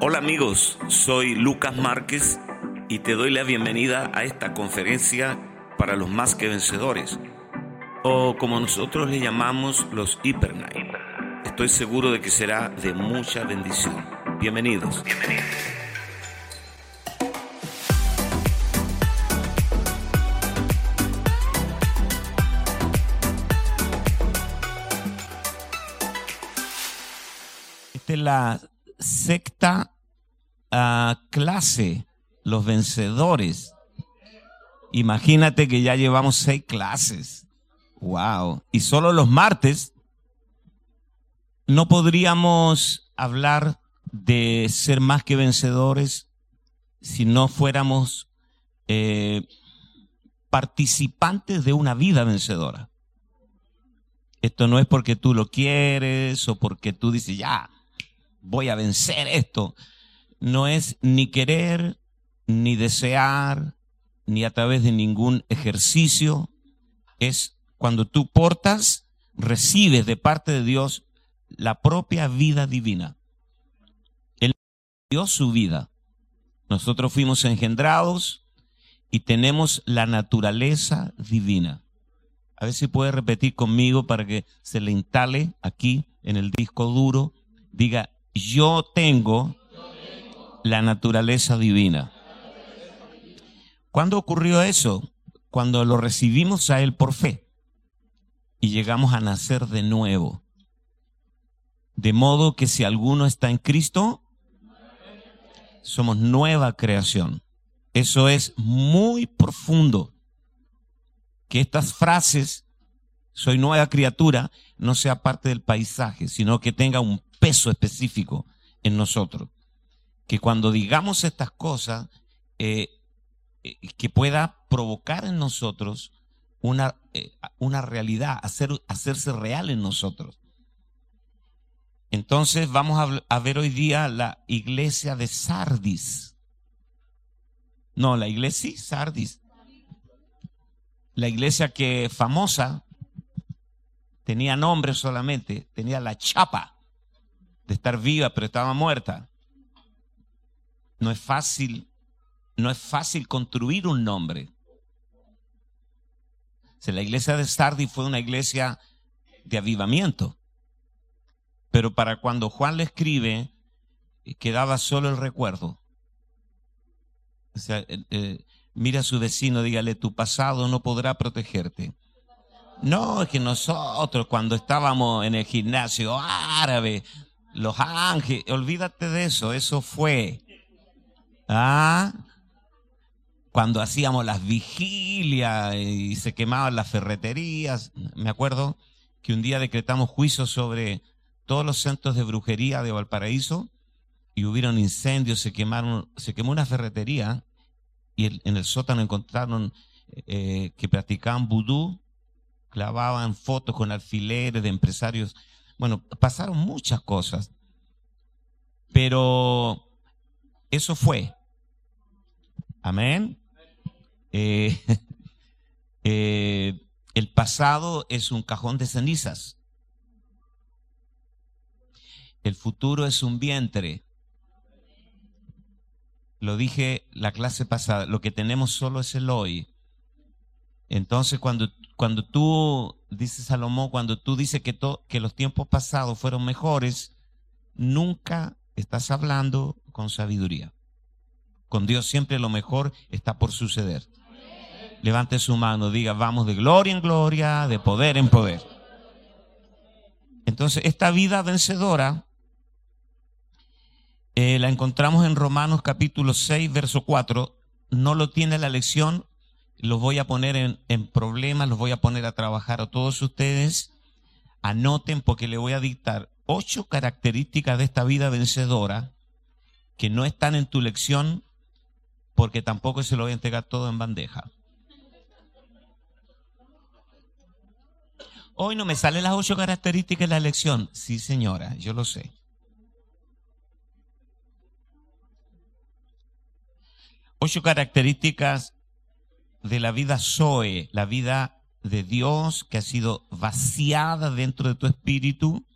Hola amigos, soy Lucas Márquez y te doy la bienvenida a esta conferencia para los más que vencedores, o como nosotros le llamamos los Hyper Estoy seguro de que será de mucha bendición. Bienvenidos. Bienvenidos. Esta es la sexta ah, clase, los vencedores. Imagínate que ya llevamos seis clases. Wow. Y solo los martes no podríamos hablar de ser más que vencedores si no fuéramos eh, participantes de una vida vencedora. Esto no es porque tú lo quieres o porque tú dices, ya, voy a vencer esto. No es ni querer, ni desear, ni a través de ningún ejercicio. Es cuando tú portas, recibes de parte de Dios la propia vida divina. Él dio su vida. Nosotros fuimos engendrados y tenemos la naturaleza divina. A ver si puede repetir conmigo para que se le instale aquí en el disco duro. Diga, yo tengo la naturaleza divina. ¿Cuándo ocurrió eso? Cuando lo recibimos a Él por fe y llegamos a nacer de nuevo. De modo que si alguno está en Cristo, somos nueva creación. Eso es muy profundo. Que estas frases, soy nueva criatura, no sea parte del paisaje, sino que tenga un peso específico en nosotros. Que cuando digamos estas cosas, eh, eh, que pueda provocar en nosotros una, eh, una realidad, hacer, hacerse real en nosotros. Entonces vamos a, a, ver hoy día la iglesia de Sardis. No, la iglesia Sardis. La iglesia que famosa tenía nombre solamente, tenía la chapa de estar viva, pero estaba muerta. No es fácil, no es fácil construir un nombre. la iglesia de Sardis fue una iglesia de avivamiento. Pero para cuando Juan le escribe, quedaba solo el recuerdo. O sea, eh, eh, mira a su vecino, dígale, tu pasado no podrá protegerte. No, es que nosotros cuando estábamos en el gimnasio árabe, los ángeles, olvídate de eso, eso fue. ¿Ah? Cuando hacíamos las vigilias y se quemaban las ferreterías, me acuerdo que un día decretamos juicio sobre todos los centros de brujería de Valparaíso y hubieron incendios, se quemaron, se quemó una ferretería y en el sótano encontraron eh, que practicaban vudú, clavaban fotos con alfileres de empresarios bueno, pasaron muchas cosas, pero eso fue. Amén. Eh, eh, el pasado es un cajón de cenizas. El futuro es un vientre. Lo dije la clase pasada, lo que tenemos solo es el hoy. Entonces, cuando, cuando tú, dice Salomón, cuando tú dices que, los tiempos pasados fueron mejores, nunca estás hablando con sabiduría. Con Dios siempre lo mejor está por suceder. Levante su mano, diga, vamos de gloria en gloria, de poder en poder. Entonces, esta vida vencedora eh, la encontramos en Romanos capítulo 6, verso 4. No lo tiene la lección, los voy a poner en, problemas, los voy a poner a trabajar a todos ustedes. Anoten porque le voy a dictar ocho características de esta vida vencedora que no están en tu lección porque tampoco se lo voy a entregar todo en bandeja. Hoy no me salen las ocho características de la lección. Sí, señora, yo lo sé. Ocho características de la vida Zoe, la vida de Dios que ha sido vaciada dentro de tu espíritu.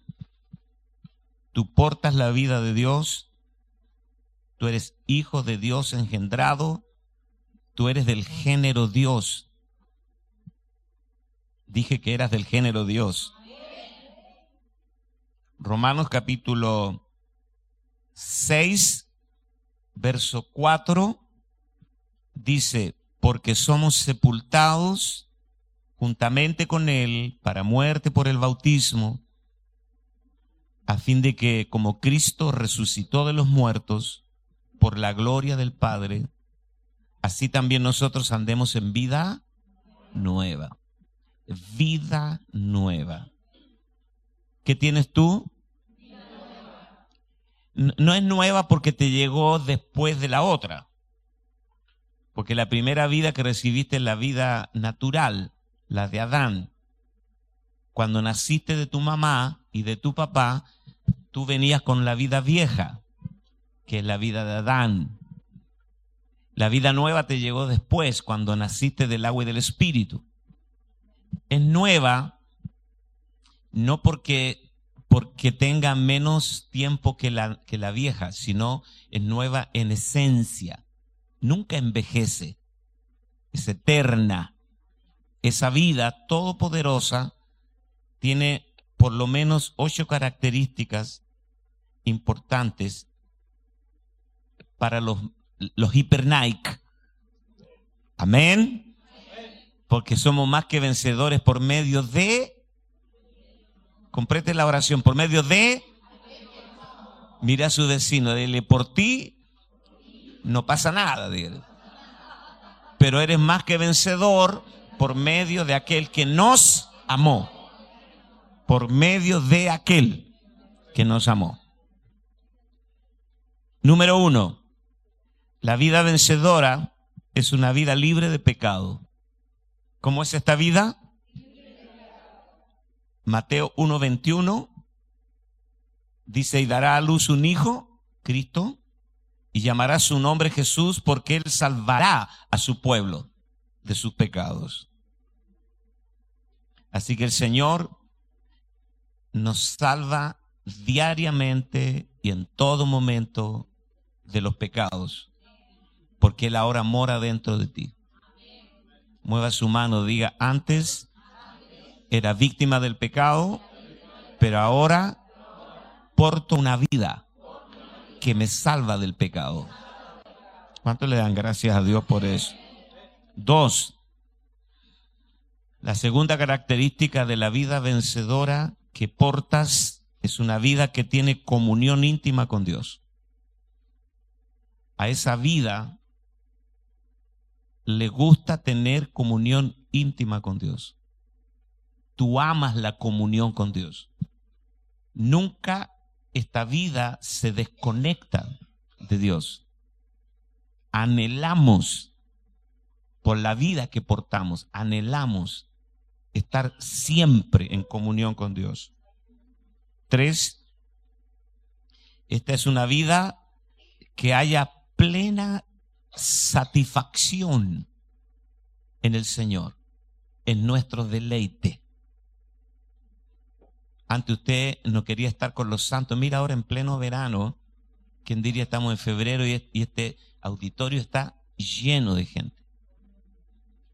Tú portas la vida de Dios tú eres hijo de Dios engendrado, tú eres del género Dios. Dije que eras del género Dios. Romanos capítulo 6, verso 4, dice, porque somos sepultados juntamente con Él para muerte por el bautismo, a fin de que como Cristo resucitó de los muertos por la gloria del Padre, así también nosotros andemos en vida nueva. Vida nueva. ¿Qué tienes tú? No es nueva porque te llegó después de la otra. Porque la primera vida que recibiste es la vida natural, la de Adán. Cuando naciste de tu mamá y de tu papá, tú venías con la vida vieja, que es la vida de Adán. La vida nueva te llegó después, cuando naciste del agua y del espíritu. Es nueva no porque, porque tenga menos tiempo que la, que la vieja, sino es nueva en esencia. Nunca envejece. Es eterna. Esa vida todopoderosa tiene por lo menos ocho características importantes para los, los hiper Nike. Amén. Porque somos más que vencedores por medio de Comprete la oración por medio de... Mira a su vecino, dile, por ti no pasa nada, dile. Pero eres más que vencedor por medio de aquel que nos amó. Por medio de aquel que nos amó. Número uno, la vida vencedora es una vida libre de pecado. ¿Cómo es esta vida? Mateo 1:21 dice, y dará a luz un hijo, Cristo, y llamará su nombre Jesús porque él salvará a su pueblo de sus pecados. Así que el Señor nos salva diariamente y en todo momento de los pecados, porque Él ahora mora dentro de ti. Mueva su mano, diga, antes era víctima del pecado, pero ahora porto una vida que me salva del pecado. ¿Cuánto le dan gracias a Dios por eso? Dos, la segunda característica de la vida vencedora que portas es una vida que tiene comunión íntima con Dios. A esa vida le gusta tener comunión íntima con Dios tú amas la comunión con Dios. Nunca esta vida se desconecta de Dios. Anhelamos por la vida que portamos, anhelamos estar siempre en comunión con Dios. Tres, esta es una vida que haya plena satisfacción en el Señor, en nuestro deleite. Ante usted no quería estar con los santos. Mira ahora en pleno verano, quien diría estamos en febrero y este auditorio está lleno de gente.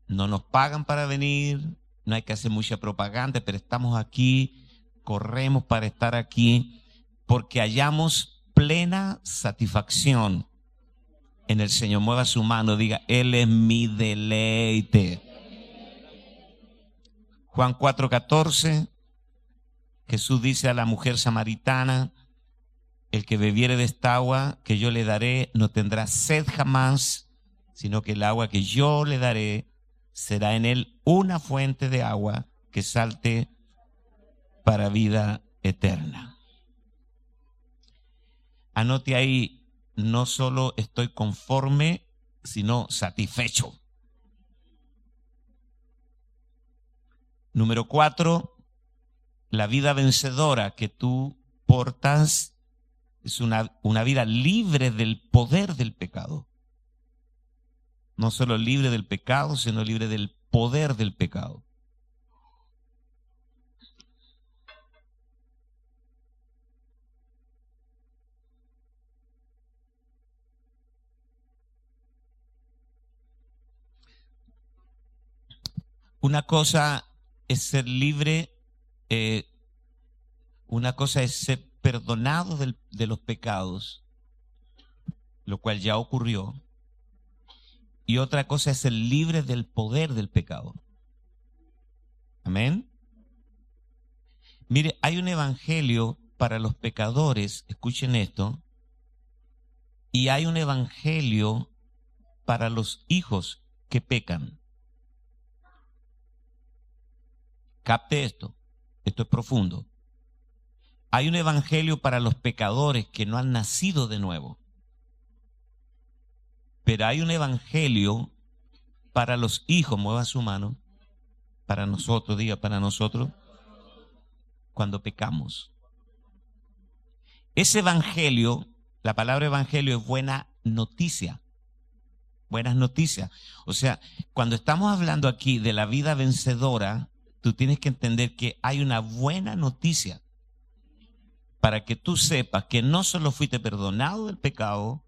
No nos pagan para venir, no hay que hacer mucha propaganda, pero estamos aquí, corremos para estar aquí, porque hallamos plena satisfacción en el Señor. Mueva su mano, diga, Él es mi deleite. Juan 4:14 Jesús dice a la mujer samaritana, el que bebiere de esta agua que yo le daré no tendrá sed jamás, sino que el agua que yo le daré será en él una fuente de agua que salte para vida eterna. Anote ahí, no solo estoy conforme, sino satisfecho. Número cuatro, la vida vencedora que tú portas es una, una vida libre del poder del pecado. No solo libre del pecado, sino libre del poder del pecado. Una cosa es ser libre eh, una cosa es ser perdonado de los pecados, lo cual ya ocurrió, y otra cosa es ser libre del poder del pecado. Amén. Mire, hay un evangelio para los pecadores, escuchen esto, y hay un evangelio para los hijos que pecan. Capte esto, esto es profundo. Hay un evangelio para los pecadores que no han nacido de nuevo. Pero hay un evangelio para los hijos, mueva su mano, para nosotros, diga para nosotros, cuando pecamos. Ese evangelio, la palabra evangelio es buena noticia. Buenas noticias. O sea, cuando estamos hablando aquí de la vida vencedora, tú tienes que entender que hay una buena noticia para que tú sepas que no solo fuiste perdonado del pecado,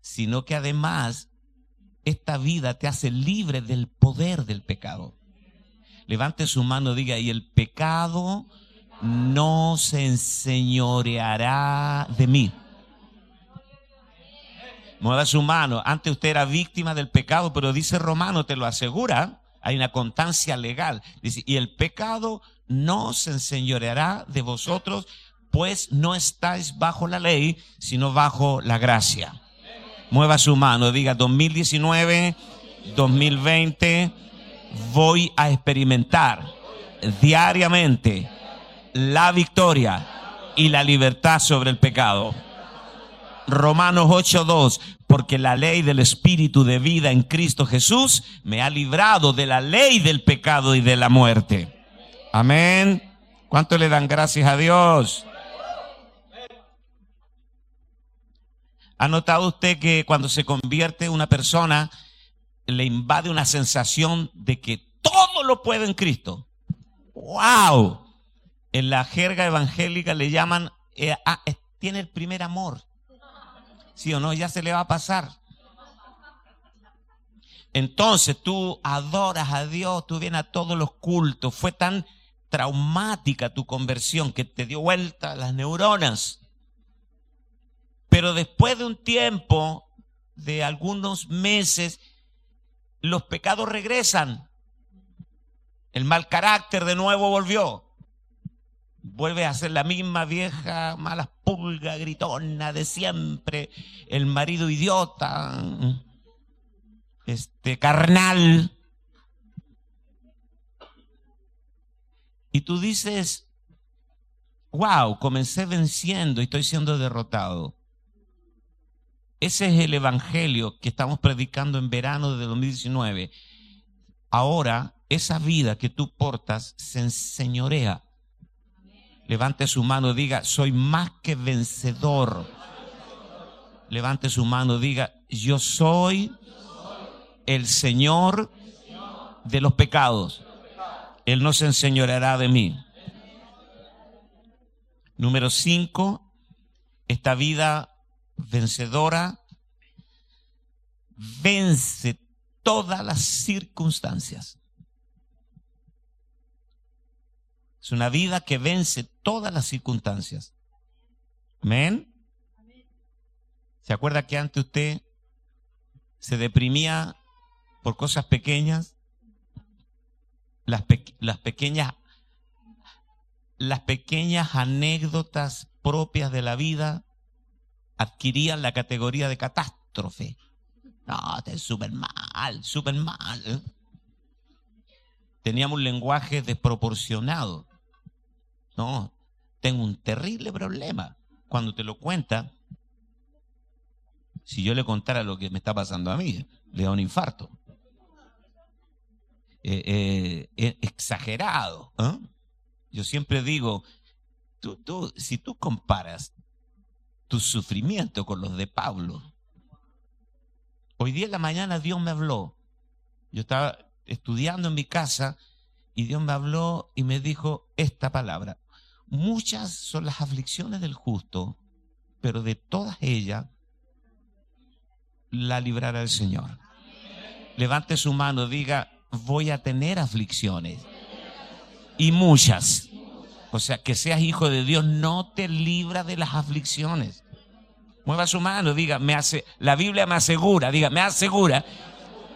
sino que además esta vida te hace libre del poder del pecado. Levante su mano, diga, y el pecado no se enseñoreará de mí. Mueva su mano. Antes usted era víctima del pecado, pero dice Romano, te lo asegura. Hay una constancia legal. Dice, y el pecado no se enseñoreará de vosotros, pues no estáis bajo la ley, sino bajo la gracia. Mueva su mano, diga 2019, 2020, voy a experimentar diariamente la victoria y la libertad sobre el pecado. Romanos 8:2, porque la ley del Espíritu de vida en Cristo Jesús me ha librado de la ley del pecado y de la muerte. Amén. ¿Cuánto le dan gracias a Dios? ¿Ha notado usted que cuando se convierte una persona le invade una sensación de que todo lo puede en Cristo? ¡Wow! En la jerga evangélica le llaman, eh, ah, eh, tiene el primer amor. ¿Sí o no? Ya se le va a pasar. Entonces tú adoras a Dios, tú vienes a todos los cultos. Fue tan traumática tu conversión que te dio vuelta las neuronas. Pero después de un tiempo, de algunos meses, los pecados regresan. El mal carácter de nuevo volvió. Vuelve a ser la misma vieja mala pulga gritona de siempre. El marido idiota. Este carnal. Y tú dices, wow, comencé venciendo y estoy siendo derrotado. Ese es el evangelio que estamos predicando en verano de 2019. Ahora, esa vida que tú portas se enseñorea. Levante su mano, diga, soy más que vencedor. Levante su mano, diga, yo soy el Señor de los pecados. Él no se enseñoreará de mí. Número cinco, esta vida vencedora vence todas las circunstancias. Es una vida que vence todas las circunstancias. Amén. ¿Se acuerda que antes usted se deprimía por cosas pequeñas? Las, las pequeñas las pequeñas anécdotas propias de la vida adquirían la categoría de catástrofe. No, te es súper mal, súper mal. Teníamos un lenguaje desproporcionado. No, tengo un terrible problema. Cuando te lo cuenta, si yo le contara lo que me está pasando a mí, le da un infarto. Eh, eh, exagerado. ¿eh? Yo siempre digo, tú, tú, si tú comparas tu sufrimiento con los de Pablo, hoy día en la mañana Dios me habló. Yo estaba estudiando en mi casa y Dios me habló y me dijo esta palabra. Muchas son las aflicciones del justo, pero de todas ellas la librará el Señor. Levante su mano, diga, voy a tener aflicciones. Y muchas. O sea, que seas hijo de Dios no te libra de las aflicciones. Mueva su mano, diga, me hace, la Biblia me asegura, diga, me asegura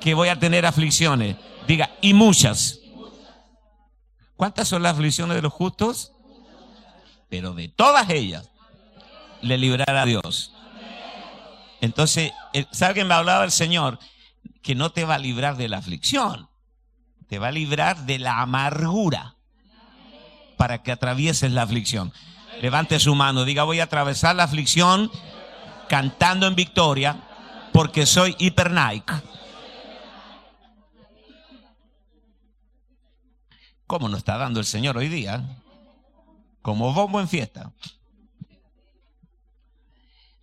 que voy a tener aflicciones. Diga, y muchas. ¿Cuántas son las aflicciones de los justos? Pero de todas ellas le librará Dios. Entonces, ¿sabe que me hablaba el Señor? Que no te va a librar de la aflicción, te va a librar de la amargura para que atravieses la aflicción. Levante su mano, diga, voy a atravesar la aflicción cantando en victoria porque soy hiper. ¿Cómo nos está dando el Señor hoy día? Como bombo en fiesta.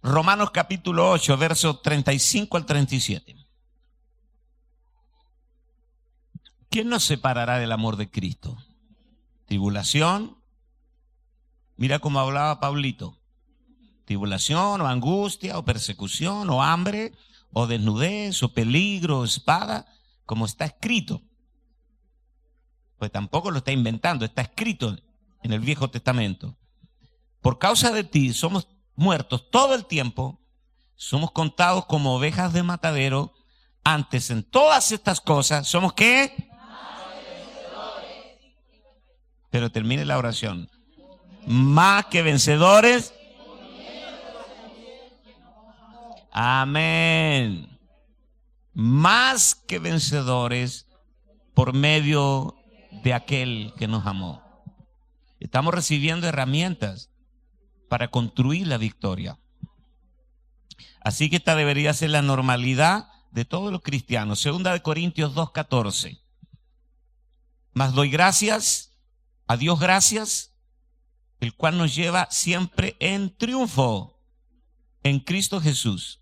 Romanos capítulo 8, versos 35 al 37. ¿Quién nos separará del amor de Cristo? Tribulación. Mira cómo hablaba Pablito. Tribulación o angustia o persecución o hambre o desnudez o peligro o espada, como está escrito. Pues tampoco lo está inventando, está escrito en el Viejo Testamento. Por causa de ti somos muertos todo el tiempo, somos contados como ovejas de matadero. Antes en todas estas cosas, ¿somos qué? Pero termine la oración. Más que vencedores. Amén. Más que vencedores por medio de aquel que nos amó. Estamos recibiendo herramientas para construir la victoria. Así que esta debería ser la normalidad de todos los cristianos. Segunda de Corintios 2.14. Mas doy gracias, a Dios gracias, el cual nos lleva siempre en triunfo en Cristo Jesús.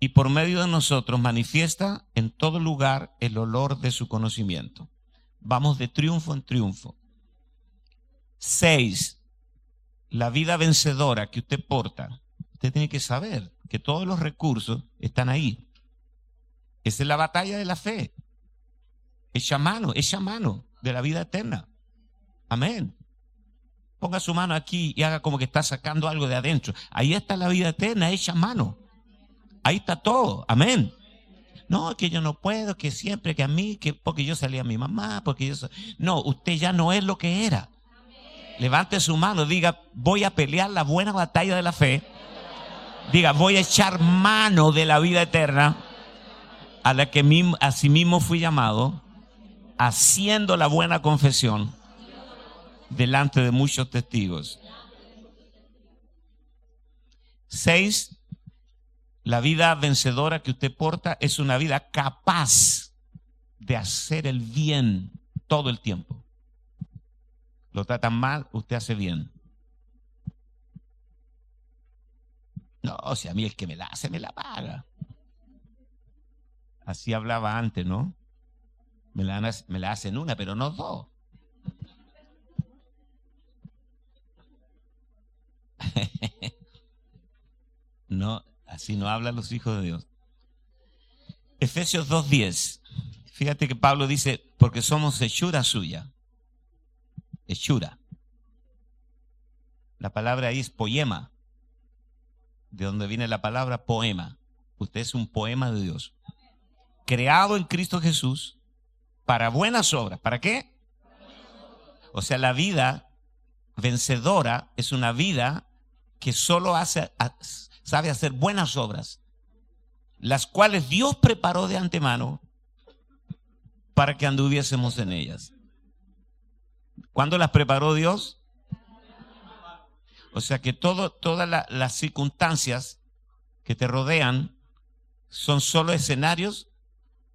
Y por medio de nosotros manifiesta en todo lugar el olor de su conocimiento. Vamos de triunfo en triunfo. Seis, la vida vencedora que usted porta, usted tiene que saber que todos los recursos están ahí. Esa es la batalla de la fe. Echa mano, echa mano de la vida eterna. Amén. Ponga su mano aquí y haga como que está sacando algo de adentro. Ahí está la vida eterna, echa mano. Ahí está todo. Amén. No, que yo no puedo, que siempre, que a mí, que porque yo salía a mi mamá, porque yo... No, usted ya no es lo que era. Levante su mano, diga, voy a pelear la buena batalla de la fe. Diga, voy a echar mano de la vida eterna a la que mismo fui llamado, haciendo la buena confesión delante de muchos testigos. Seis, la vida vencedora que usted porta es una vida capaz de hacer el bien todo el tiempo lo tratan mal, usted hace bien. No, si a mí el que me la hace, me la paga. Así hablaba antes, ¿no? Me la, me la hacen una, pero no dos. no, así no hablan los hijos de Dios. Efesios 2.10. Fíjate que Pablo dice, porque somos hechura suya hechura. La palabra ahí es poema, de donde viene la palabra poema. Usted es un poema de Dios. Creado en Cristo Jesús para buenas obras. ¿Para qué? O sea, la vida vencedora es una vida que solo hace, sabe hacer buenas obras, las cuales Dios preparó de antemano para que anduviésemos en ellas. ¿Cuándo las preparó Dios? O sea que todo, todas las circunstancias que te rodean son solo escenarios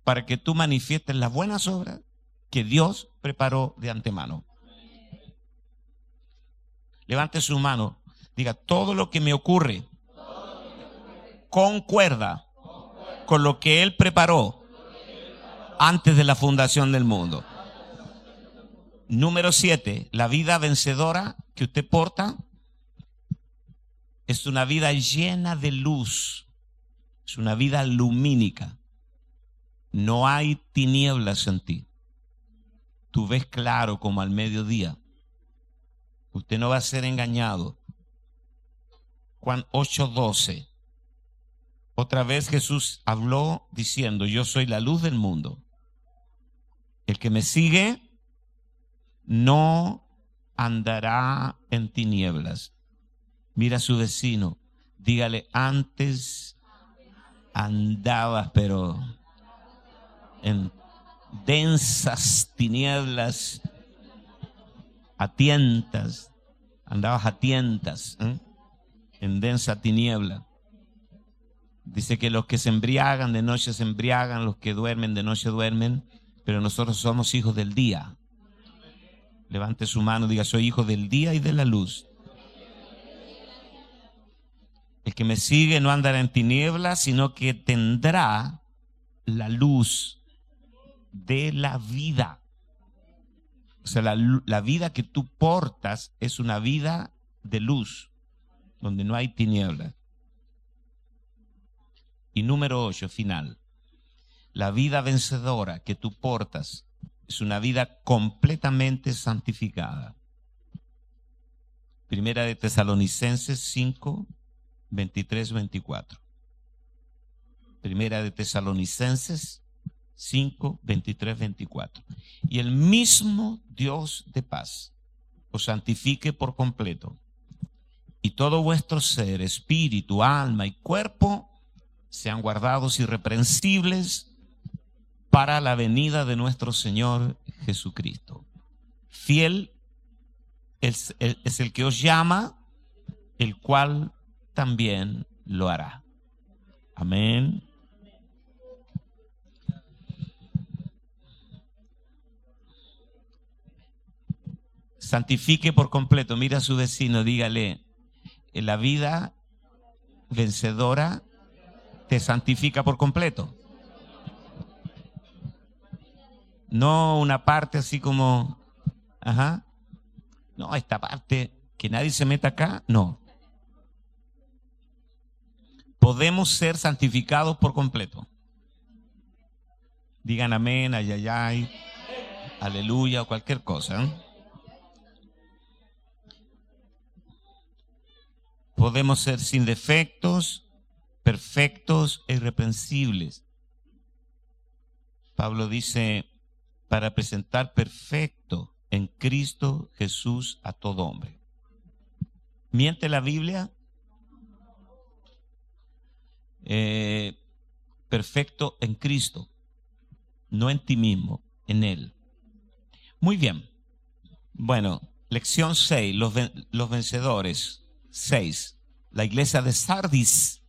para que tú manifiestes las buenas obras que Dios preparó de antemano. Levante su mano, diga, todo lo que me ocurre concuerda con lo que Él preparó antes de la fundación del mundo. Número siete, la vida vencedora que usted porta es una vida llena de luz, es una vida lumínica. no hay tinieblas en ti. Tú ves claro como al mediodía. Usted no va a ser engañado. Juan 8:12. Otra vez Jesús habló diciendo, yo soy la luz del mundo. El que me sigue no andará en tinieblas. Mira a su vecino, dígale, antes andabas, pero en densas tinieblas, a tientas, andabas a tientas, ¿eh? en densa tiniebla. Dice que los que se embriagan de noche se embriagan, los que duermen de noche duermen, pero nosotros somos hijos del día. Levante su mano, diga, soy hijo del día y de la luz. El que me sigue no andará en tinieblas, sino que tendrá la luz de la vida. O sea, la, la vida que tú portas es una vida de luz, donde no hay tinieblas. Y número ocho, final. La vida vencedora que tú portas es una vida completamente santificada. Primera de Tesalonicenses 5, 23, 24. Primera de Tesalonicenses 5, 23, 24. Y el mismo Dios de paz os santifique por completo. Y todo vuestro ser, espíritu, alma y cuerpo sean guardados irreprensibles para la venida de nuestro Señor Jesucristo. Fiel es, el que os llama, el cual también lo hará. Amén. Santifique por completo. Mira a su vecino, dígale, la vida vencedora te santifica por completo. No una parte así como, ajá. No, esta parte, que nadie se meta acá, no. Podemos ser santificados por completo. Digan amén, ayayay, aleluya o cualquier cosa. ¿eh? Podemos ser sin defectos, perfectos e irreprensibles. Pablo dice, para presentar perfecto en Cristo Jesús a todo hombre. ¿Miente la Biblia? Eh, perfecto en Cristo, no en ti mismo, en Él. Muy bien. Bueno, lección 6, los, los vencedores. 6. La iglesia de Sardis,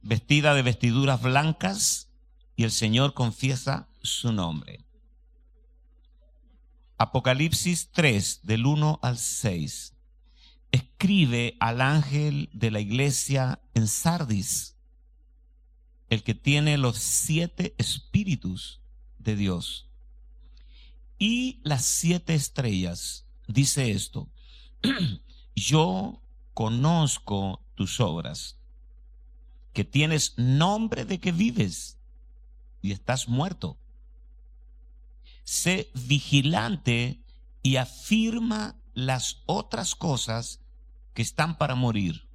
vestida de vestiduras blancas, y el Señor confiesa su nombre. Apocalipsis 3, del 1 al 6. Escribe al ángel de la iglesia en Sardis, el que tiene los siete espíritus de Dios. Y las siete estrellas, dice esto, yo conozco tus obras, que tienes nombre de que vives y estás muerto sé vigilante y afirma las otras cosas que están para morir.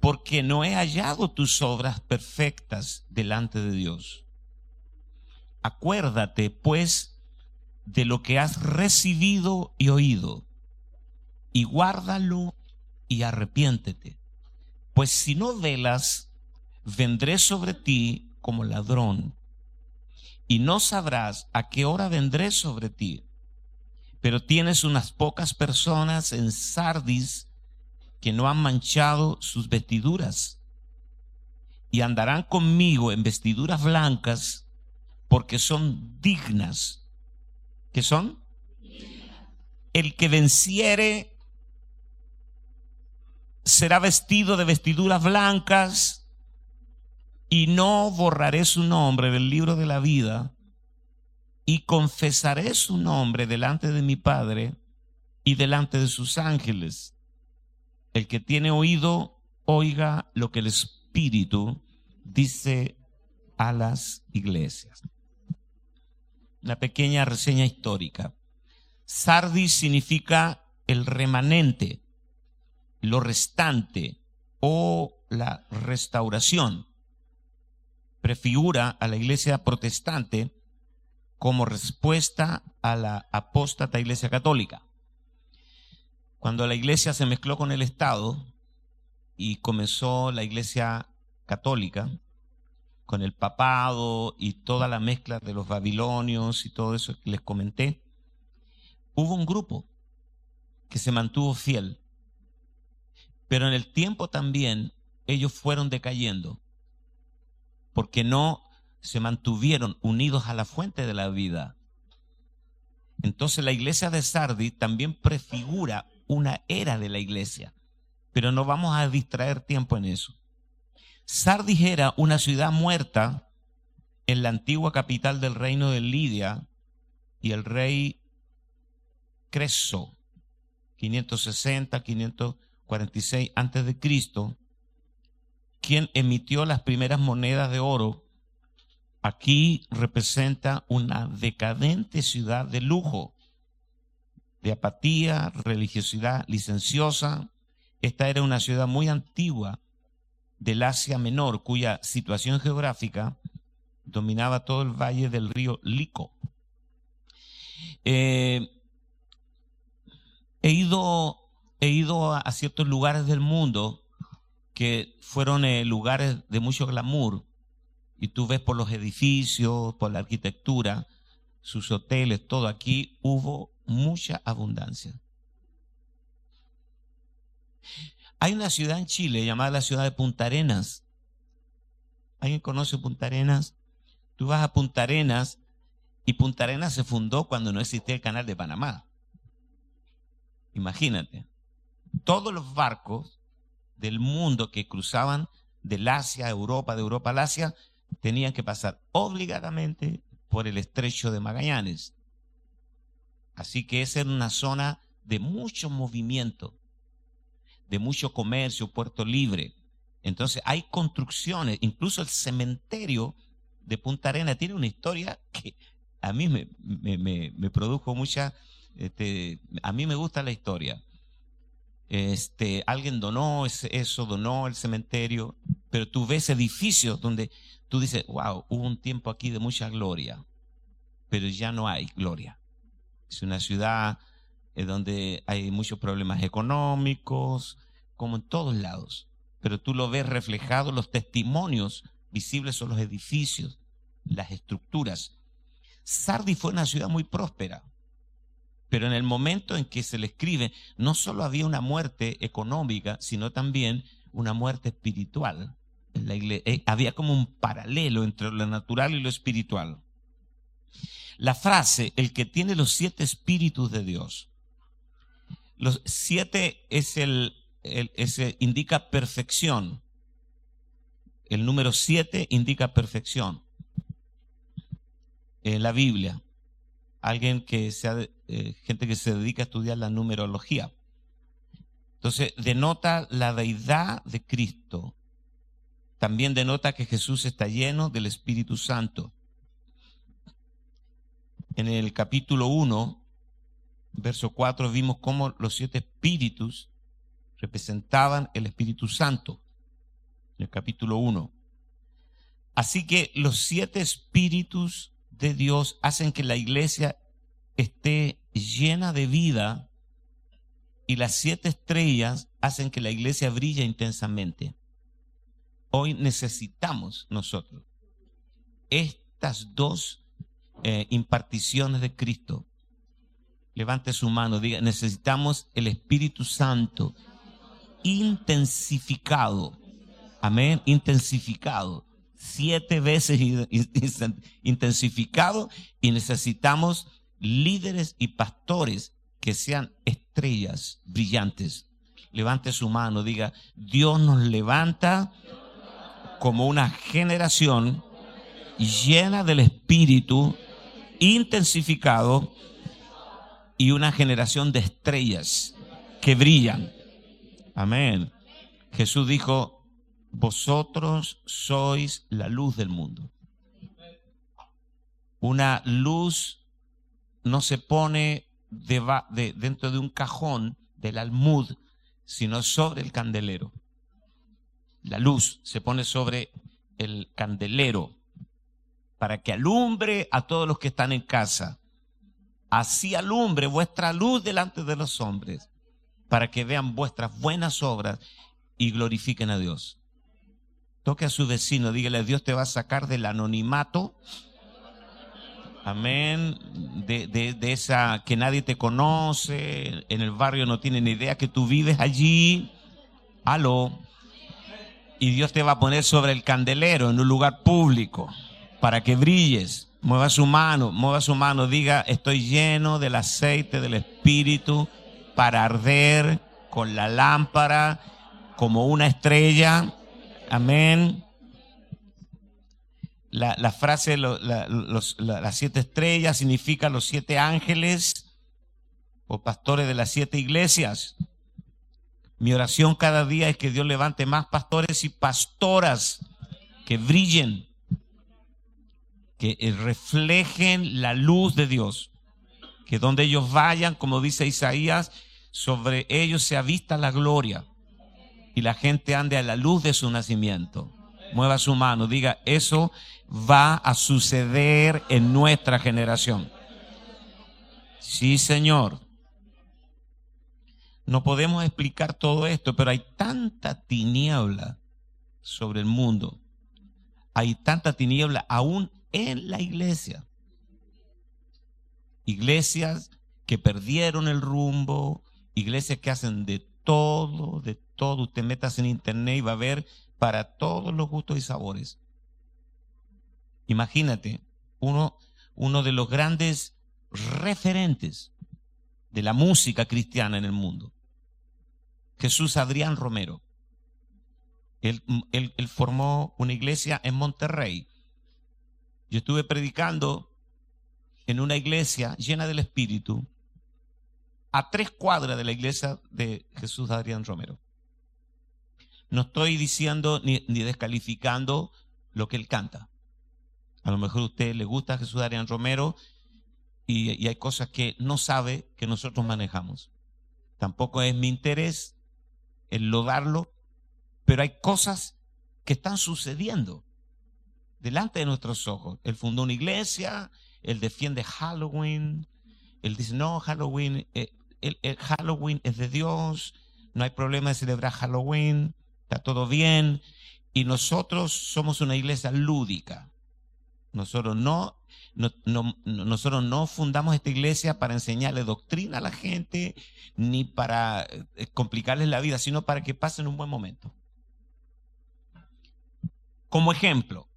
Porque no he hallado tus obras perfectas delante de Dios. Acuérdate, pues, de lo que has recibido y oído, y guárdalo y arrepiéntete. Pues si no velas, vendré sobre ti como ladrón y no sabrás a qué hora vendré sobre ti. Pero tienes unas pocas personas en Sardis que no han manchado sus vestiduras y andarán conmigo en vestiduras blancas porque son dignas. ¿Qué son? El que venciere será vestido de vestiduras blancas y no borraré su nombre del libro de la vida, y confesaré su nombre delante de mi Padre y delante de sus ángeles. El que tiene oído, oiga lo que el Espíritu dice a las iglesias. Una pequeña reseña histórica. Sardis significa el remanente, lo restante o la restauración. Prefigura a la iglesia protestante como respuesta a la apóstata iglesia católica. Cuando la iglesia se mezcló con el Estado y comenzó la iglesia católica, con el papado y toda la mezcla de los babilonios y todo eso que les comenté, hubo un grupo que se mantuvo fiel, pero en el tiempo también ellos fueron decayendo, porque no se mantuvieron unidos a la fuente de la vida. Entonces la iglesia de Sardis también prefigura una era de la iglesia, pero no vamos a distraer tiempo en eso. Sardis era una ciudad muerta en la antigua capital del reino de Lidia y el rey Creso, 560, 546 antes de quien emitió las primeras monedas de oro, aquí representa una decadente ciudad de lujo, de apatía, religiosidad licenciosa. Esta era una ciudad muy antigua del Asia Menor, cuya situación geográfica dominaba todo el valle del río Lico. Eh, he ido, he ido a, ciertos lugares del mundo que fueron eh, lugares de mucho glamour, y tú ves por los edificios, por la arquitectura, sus hoteles, todo aquí hubo mucha abundancia. Hay una ciudad en Chile llamada la ciudad de Punta Arenas. ¿Alguien conoce Punta Arenas? Tú vas a Punta Arenas y Punta Arenas se fundó cuando no existía el canal de Panamá. Imagínate, todos los barcos del mundo que cruzaban del Asia a Europa, de Europa al Asia, tenían que pasar obligadamente por el estrecho de Magallanes. Así que esa era una zona de mucho movimiento de mucho comercio, Puerto Libre. Entonces hay construcciones, incluso el cementerio de Punta Arena tiene una historia que a mí me, me, produjo mucha, este, a mí me gusta la historia. Este, alguien donó eso, donó el cementerio, pero tú ves edificios donde tú dices, wow, hubo un tiempo aquí de mucha gloria, pero ya no hay gloria. Es una ciudad eh, donde hay muchos problemas económicos, como en todos lados, pero tú lo ves reflejado, los testimonios visibles son los edificios, las estructuras. Sardi fue una ciudad muy próspera, pero en el momento en que se le escribe, no solo había una muerte económica, sino también una muerte espiritual. Eh, había como un paralelo entre lo natural y lo espiritual. La frase, el que tiene los siete espíritus de Dios, los siete es el, indica perfección. El número siete indica perfección. En la Biblia, alguien que sea, eh, gente que se dedica a estudiar la numerología. Entonces, denota la deidad de Cristo. También denota que Jesús está lleno del Espíritu Santo. En el capítulo 1, verso 4 vimos cómo los siete espíritus representaban el Espíritu Santo, en el capítulo 1. Así que los siete espíritus de Dios hacen que la iglesia esté llena de vida y las siete estrellas hacen que la iglesia brille intensamente. Hoy necesitamos nosotros estas dos eh, imparticiones de Cristo levante su mano, diga, necesitamos el Espíritu Santo intensificado. Amén, intensificado. Siete veces intensificado y necesitamos líderes y pastores que sean estrellas brillantes. Levante su mano, diga, Dios nos levanta como una generación llena del Espíritu, intensificado y una generación de estrellas que brillan. Amén. Jesús dijo, vosotros sois la luz del mundo. Una luz no se pone de, dentro de un cajón del almud, sino sobre el candelero. La luz se pone sobre el candelero para que alumbre a todos los que están en casa. Así alumbre vuestra luz delante de los hombres, para que vean vuestras buenas obras y glorifiquen a Dios. Toque a su vecino, dígale, Dios te va a sacar del anonimato Amén. De, de, esa que nadie te conoce, en el barrio no tienen idea que tú vives allí. Aló. Y Dios te va a poner sobre el candelero en un lugar público para que brilles. Mueva su mano, mueva su mano, diga, estoy lleno del aceite del Espíritu para arder con la lámpara como una estrella. Amén la, frase, las siete estrellas, significa los siete ángeles o pastores de las siete iglesias. Mi oración cada día es que Dios levante más pastores y pastoras que brillen, que reflejen la luz de Dios. Que donde ellos vayan, como dice Isaías, sobre ellos se avista la gloria y la gente ande a la luz de su nacimiento. Mueva su mano, diga, eso va a suceder en nuestra generación. Sí, Señor. No podemos explicar todo esto, pero hay tanta tiniebla sobre el mundo. Hay tanta tiniebla aún en la iglesia. Iglesias que perdieron el rumbo, iglesias que hacen de todo, de todo. Usted metas en internet y va a ver para todos los gustos y sabores. Imagínate, uno, uno de los grandes referentes de la música cristiana en el mundo, Jesús Adrián Romero. Él, formó una iglesia en Monterrey. Yo estuve predicando en una iglesia llena del Espíritu a tres cuadras de la iglesia de Jesús Adrián Romero. No estoy diciendo ni, ni descalificando lo que él canta. A lo mejor a usted le gusta Jesús Adrián Romero y, hay cosas que no sabe que nosotros manejamos. Tampoco es mi interés el lodarlo, pero hay cosas que están sucediendo delante de nuestros ojos. Él fundó una iglesia, él defiende Halloween, él dice, no, Halloween, eh, el, Halloween es de Dios, no hay problema de celebrar Halloween, está todo bien. Y nosotros somos una iglesia lúdica. Nosotros no, nosotros no fundamos esta iglesia para enseñarle doctrina a la gente, ni para eh, complicarles la vida, sino para que pasen un buen momento. Como ejemplo,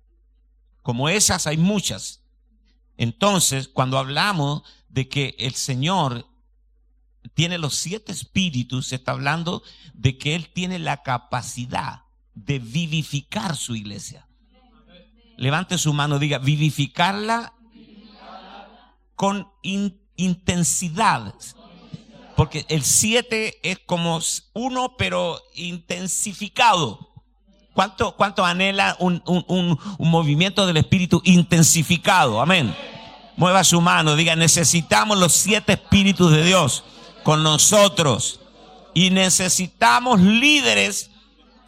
como esas hay muchas. Entonces, cuando hablamos de que el Señor tiene los siete espíritus, se está hablando de que Él tiene la capacidad de vivificar su iglesia. Levante su mano, diga, vivificarla con intensidad. Porque el siete es como uno, pero intensificado. ¿Cuánto, cuánto anhela un, un, movimiento del espíritu intensificado? Amén. Mueva su mano, diga, necesitamos los siete espíritus de Dios con nosotros. Y necesitamos líderes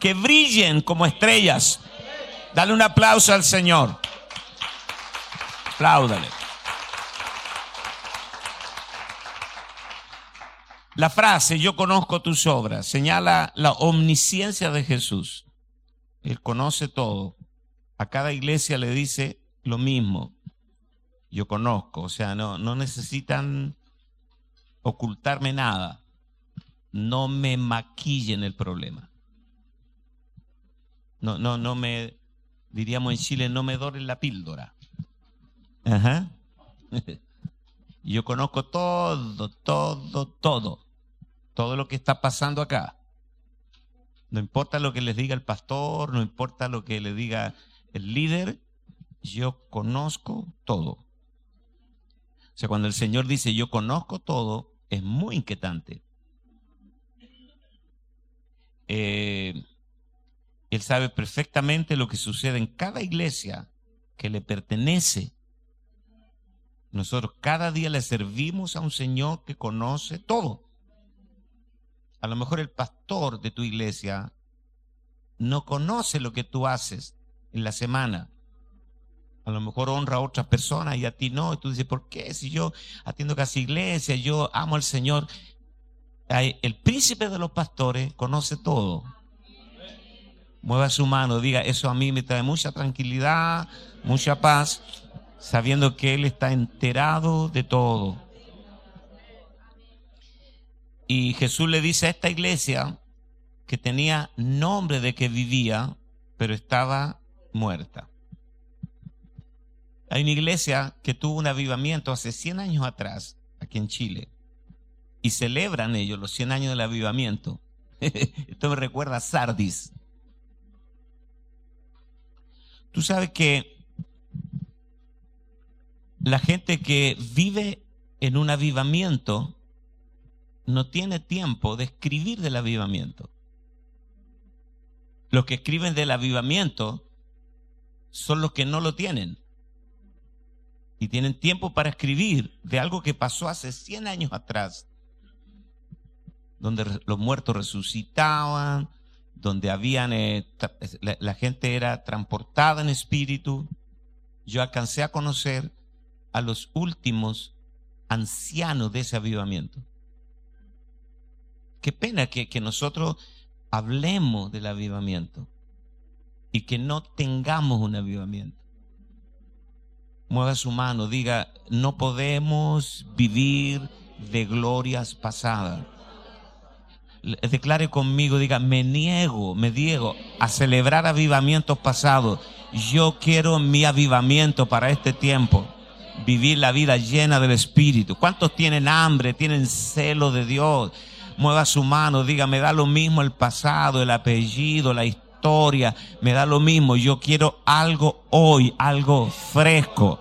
que brillen como estrellas. Dale un aplauso al Señor. Apláudale. La frase yo conozco tus obras señala la omnisciencia de Jesús. Él conoce todo. A cada iglesia le dice lo mismo. Yo conozco, o sea, no, no necesitan ocultarme nada. No me maquillen el problema. No, no, no me diríamos en Chile, no me doren la píldora. Ajá. Yo conozco todo, todo, todo. Todo lo que está pasando acá. No importa lo que les diga el pastor, no importa lo que le diga el líder, yo conozco todo. O sea, cuando el Señor dice yo conozco todo, es muy inquietante. Eh, él sabe perfectamente lo que sucede en cada iglesia que le pertenece. Nosotros cada día le servimos a un Señor que conoce todo. A lo mejor el pastor de tu iglesia no conoce lo que tú haces en la semana. A lo mejor honra a otras personas y a ti no. Y tú dices, ¿por qué? Si yo atiendo casi iglesia, yo amo al Señor. El príncipe de los pastores conoce todo. Mueva su mano, diga, eso a mí me trae mucha tranquilidad, mucha paz, sabiendo que Él está enterado de todo. Y Jesús le dice a esta iglesia que tenía nombre de que vivía, pero estaba muerta. Hay una iglesia que tuvo un avivamiento hace 100 años atrás, aquí en Chile, y celebran ellos los 100 años del avivamiento. Esto me recuerda a Sardis. Tú sabes que la gente que vive en un avivamiento no tiene tiempo de escribir del avivamiento. Los que escriben del avivamiento son los que no lo tienen. Y tienen tiempo para escribir de algo que pasó hace 100 años atrás, donde los muertos resucitaban, donde habían, eh, la, gente era transportada en espíritu. Yo alcancé a conocer a los últimos ancianos de ese avivamiento. Qué pena que, que nosotros hablemos del avivamiento y que no tengamos un avivamiento. Mueva su mano, diga, no podemos vivir de glorias pasadas. Declare conmigo, diga, me niego, me niego a celebrar avivamientos pasados. Yo quiero mi avivamiento para este tiempo. Vivir la vida llena del Espíritu. ¿Cuántos tienen hambre, tienen celo de Dios? mueva su mano, diga, me da lo mismo el pasado, el apellido, la historia, me da lo mismo, yo quiero algo hoy, algo fresco.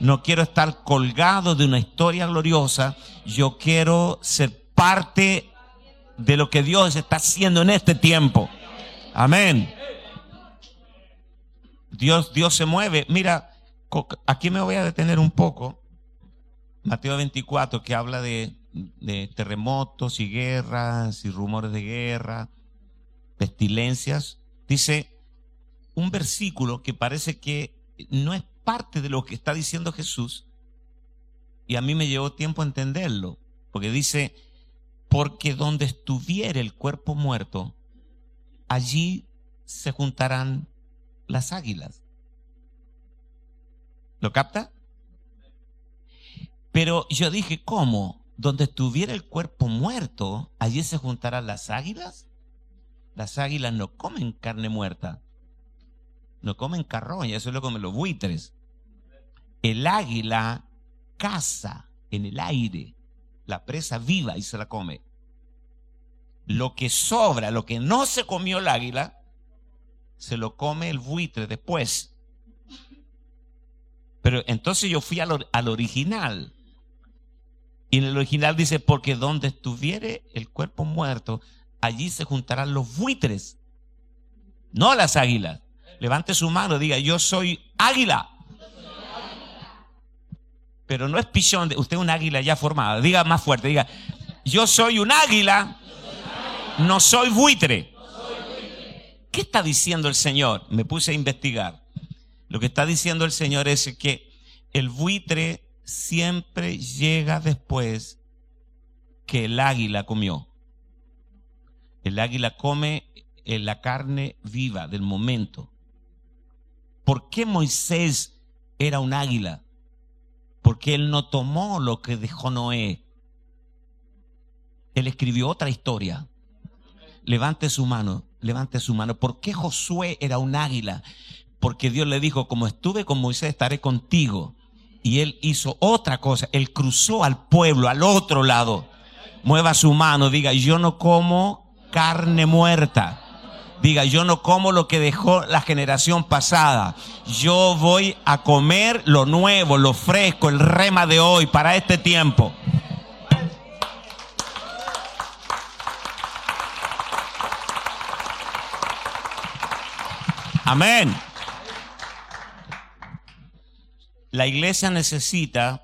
No quiero estar colgado de una historia gloriosa, yo quiero ser parte de lo que Dios está haciendo en este tiempo. Amén. Dios, Dios se mueve. Mira, aquí me voy a detener un poco. Mateo 24, que habla de de terremotos y guerras y rumores de guerra, pestilencias, dice un versículo que parece que no es parte de lo que está diciendo Jesús y a mí me llevó tiempo a entenderlo, porque dice, porque donde estuviera el cuerpo muerto, allí se juntarán las águilas. ¿Lo capta? Pero yo dije, ¿cómo? donde estuviera el cuerpo muerto, allí se juntarán las águilas. Las águilas no comen carne muerta, no comen carroña, eso lo comen los buitres. El águila caza en el aire la presa viva y se la come. Lo que sobra, lo que no se comió el águila, se lo come el buitre después. Pero entonces yo fui al, al original. Y en el original dice, porque donde estuviere el cuerpo muerto, allí se juntarán los buitres, no las águilas. Levante su mano, diga, yo soy águila. Pero no es pichón, usted es un águila ya formada. Diga más fuerte, diga, yo soy un águila, no soy buitre. ¿Qué está diciendo el Señor? Me puse a investigar. Lo que está diciendo el Señor es que el buitre siempre llega después que el águila comió. El águila come en la carne viva del momento. ¿Por qué Moisés era un águila? Porque él no tomó lo que dejó Noé. Él escribió otra historia. Levante su mano, levante su mano. ¿Por qué Josué era un águila? Porque Dios le dijo, como estuve con Moisés, estaré contigo y él hizo otra cosa. Él cruzó al pueblo, al otro lado. Mueva su mano, diga, yo no como carne muerta. Diga, yo no como lo que dejó la generación pasada. Yo voy a comer lo nuevo, lo fresco, el rema de hoy para este tiempo. Amén. La iglesia necesita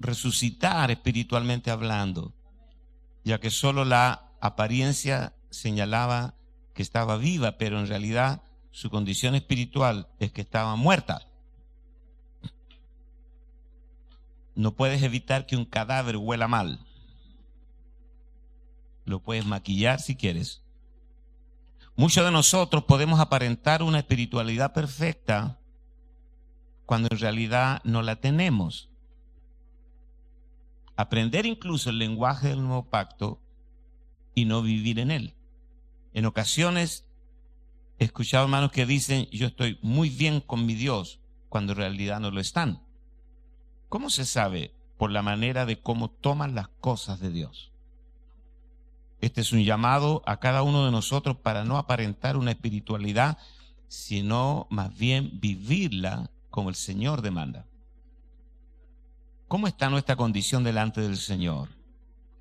resucitar espiritualmente hablando, ya que solo la apariencia señalaba que estaba viva, pero en realidad su condición espiritual es que estaba muerta. No puedes evitar que un cadáver huela mal. Lo puedes maquillar si quieres. Muchos de nosotros podemos aparentar una espiritualidad perfecta cuando en realidad no la tenemos. Aprender incluso el lenguaje del nuevo pacto y no vivir en él. En ocasiones he escuchado hermanos que dicen, yo estoy muy bien con mi Dios, cuando en realidad no lo están. ¿Cómo se sabe? Por la manera de cómo toman las cosas de Dios. Este es un llamado a cada uno de nosotros para no aparentar una espiritualidad, sino más bien vivirla como el Señor demanda. ¿Cómo está nuestra condición delante del Señor?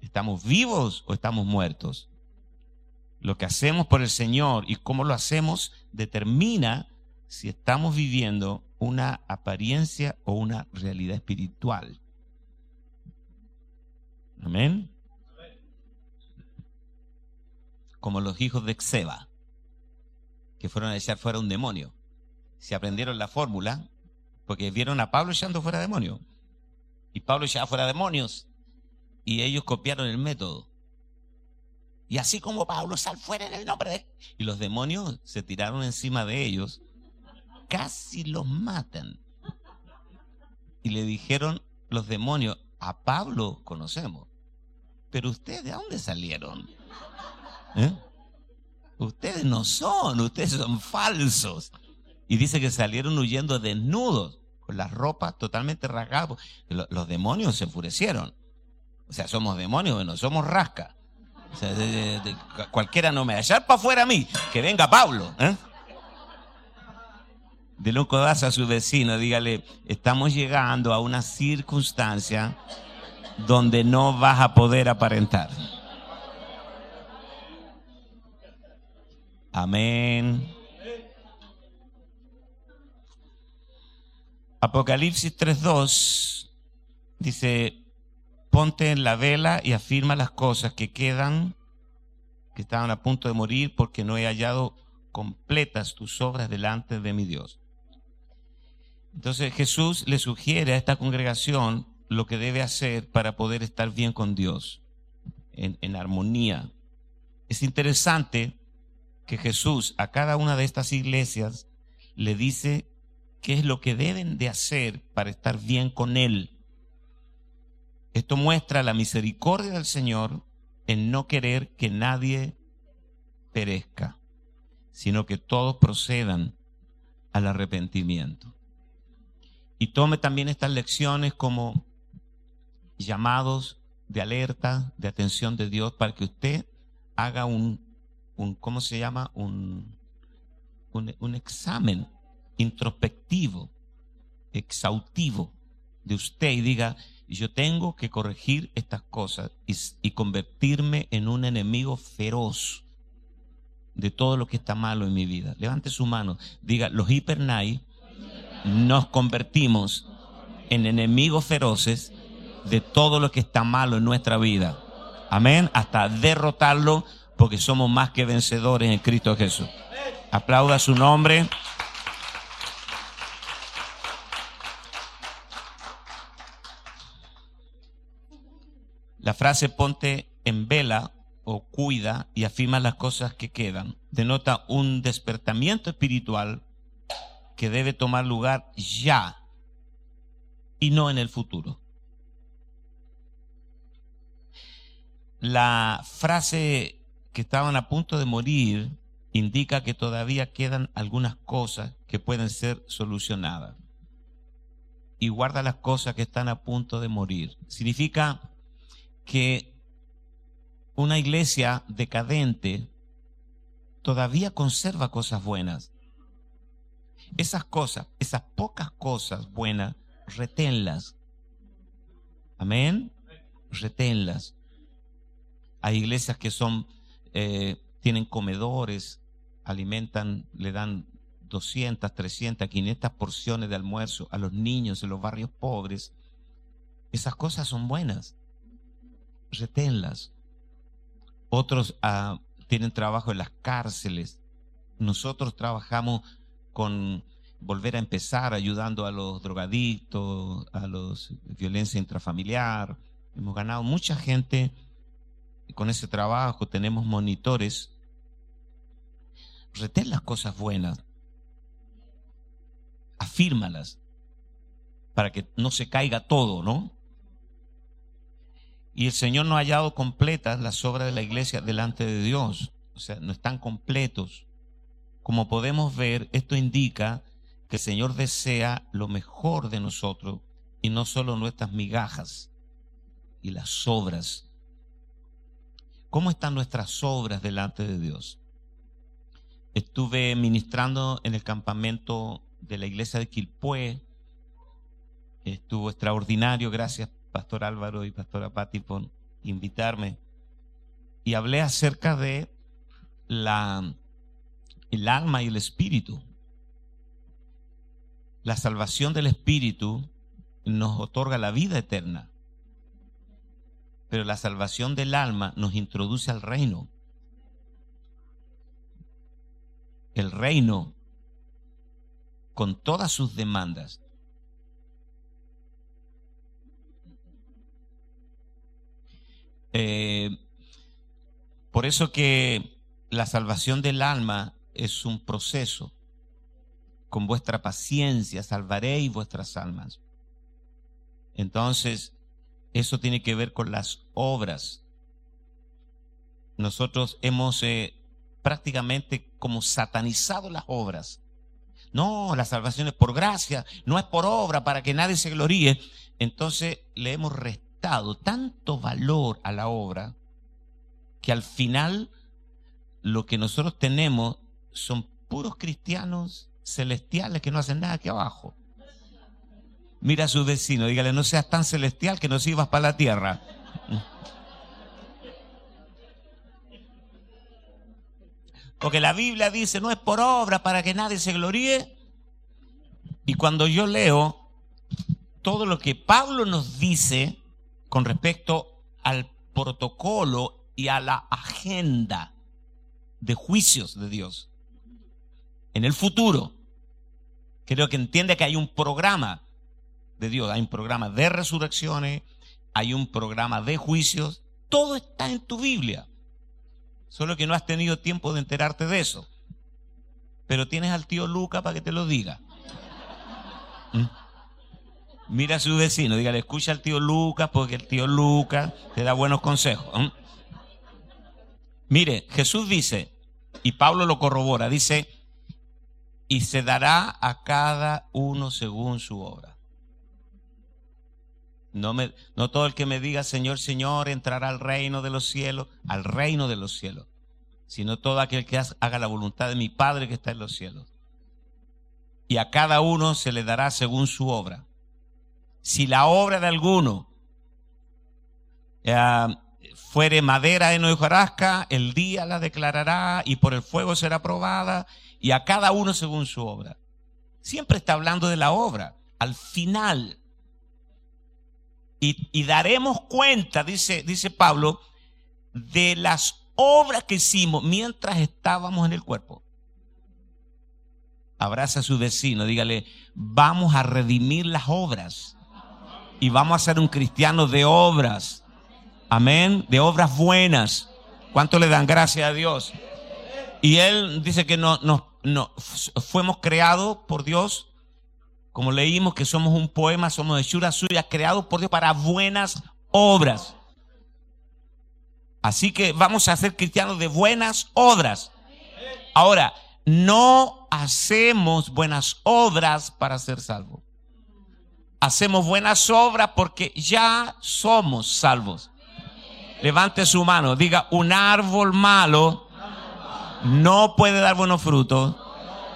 ¿Estamos vivos o estamos muertos? Lo que hacemos por el Señor y cómo lo hacemos determina si estamos viviendo una apariencia o una realidad espiritual. Amén. Como los hijos de Xeba, que fueron a echar fuera un demonio. Se aprendieron la fórmula porque vieron a Pablo echando fuera demonios. Y Pablo echaba fuera demonios. Y ellos copiaron el método. Y así como Pablo sal fuera en el nombre de... Y los demonios se tiraron encima de ellos, casi los matan. Y le dijeron los demonios, a Pablo conocemos, pero ustedes de dónde salieron? ¿Eh? Ustedes no son, ustedes son falsos. Y dice que salieron huyendo desnudos, con las ropas totalmente rasgadas. Los demonios se enfurecieron. O sea, somos demonios, no somos rasca cualquiera no me va a echar para afuera a mí. Que venga Pablo. ¿eh? De un codazo a su vecino, dígale, estamos llegando a una circunstancia donde no vas a poder aparentar. Amén. Apocalipsis 3.2 dice, ponte en la vela y afirma las cosas que quedan, que estaban a punto de morir, porque no he hallado completas tus obras delante de mi Dios. Entonces Jesús le sugiere a esta congregación lo que debe hacer para poder estar bien con Dios, en, armonía. Es interesante que Jesús a cada una de estas iglesias le dice qué es lo que deben de hacer para estar bien con Él. Esto muestra la misericordia del Señor en no querer que nadie perezca, sino que todos procedan al arrepentimiento. Y tome también estas lecciones como llamados de alerta, de atención de Dios, para que usted haga un, un ¿cómo se llama? Un, un, un examen introspectivo, exhaustivo de usted y diga, yo tengo que corregir estas cosas y, convertirme en un enemigo feroz de todo lo que está malo en mi vida. Levante su mano, diga, los hipernai nos convertimos en enemigos feroces de todo lo que está malo en nuestra vida. Amén, hasta derrotarlo porque somos más que vencedores en Cristo Jesús. Aplauda su nombre. La frase ponte en vela o cuida y afirma las cosas que quedan denota un despertamiento espiritual que debe tomar lugar ya y no en el futuro. La frase que estaban a punto de morir indica que todavía quedan algunas cosas que pueden ser solucionadas. Y guarda las cosas que están a punto de morir. Significa que una iglesia decadente todavía conserva cosas buenas. Esas cosas, esas pocas cosas buenas, reténlas. Amén. Reténlas. Hay iglesias que son, eh, tienen comedores, alimentan, le dan 200, 300, 500 porciones de almuerzo a los niños en los barrios pobres Esas cosas son buenas. Reténlas. Otros ah, tienen trabajo en las cárceles. Nosotros trabajamos con volver a empezar ayudando a los drogadictos, a los violencia intrafamiliar. Hemos ganado mucha gente con ese trabajo, tenemos monitores. Retén las cosas buenas, afírmalas para que no se caiga todo, ¿no? Y el Señor no ha hallado completas las obras de la iglesia delante de Dios. O sea, no están completos. Como podemos ver, esto indica que el Señor desea lo mejor de nosotros y no solo nuestras migajas y las obras. ¿Cómo están nuestras obras delante de Dios? Estuve ministrando en el campamento de la iglesia de Quilpué. Estuvo extraordinario, gracias Pastor Álvaro y Pastora Patti por invitarme. Y hablé acerca de la, el alma y el espíritu. La salvación del espíritu nos otorga la vida eterna. Pero la salvación del alma nos introduce al reino. El reino con todas sus demandas. Eh, por eso que la salvación del alma es un proceso con vuestra paciencia salvaréis vuestras almas. Entonces, eso tiene que ver con las obras. Nosotros hemos eh, prácticamente como satanizado las obras. No, la salvación es por gracia, no es por obra para que nadie se gloríe. Entonces le hemos restado tanto valor a la obra que al final lo que nosotros tenemos son puros cristianos celestiales que no hacen nada aquí abajo. Mira a su vecino, dígale, no seas tan celestial que no sirvas para la tierra. Porque la Biblia dice, no es por obra para que nadie se gloríe. Y cuando yo leo todo lo que Pablo nos dice con respecto al protocolo y a la agenda de juicios de Dios, en el futuro. Creo que entiende que hay un programa de Dios, hay un programa de resurrecciones, hay un programa de juicios, todo está en tu Biblia. Solo que no has tenido tiempo de enterarte de eso. Pero tienes al tío Luca para que te lo diga. ¿Mm? Mira a su vecino, dígale, escucha al tío Lucas porque el tío Lucas te da buenos consejos. ¿Mm? Mire, Jesús dice, y Pablo lo corrobora, dice, y se dará a cada uno según su obra. No, me, no todo el que me diga Señor, Señor entrará al reino de los cielos, al reino de los cielos, sino todo aquel que haga la voluntad de mi Padre que está en los cielos. Y a cada uno se le dará según su obra. Si la obra de alguno eh, fuere madera en hojarasca, el día la declarará y por el fuego será probada y a cada uno según su obra. Siempre está hablando de la obra. Al final. Y, daremos cuenta, dice, dice Pablo, de las obras que hicimos mientras estábamos en el cuerpo. Abraza a su vecino, dígale, vamos a redimir las obras. Y vamos a ser un cristiano de obras. Amén, de obras buenas. ¿Cuánto le dan gracias a Dios? Y él dice que no, nos no, fuimos creados por Dios, como leímos que somos un poema, somos de Shura Suya, creados por Dios para buenas obras. Así que vamos a ser cristianos de buenas obras. Ahora, no hacemos buenas obras para ser salvos. Hacemos buenas obras porque ya somos salvos. Levante su mano, diga, un árbol malo no puede dar buenos frutos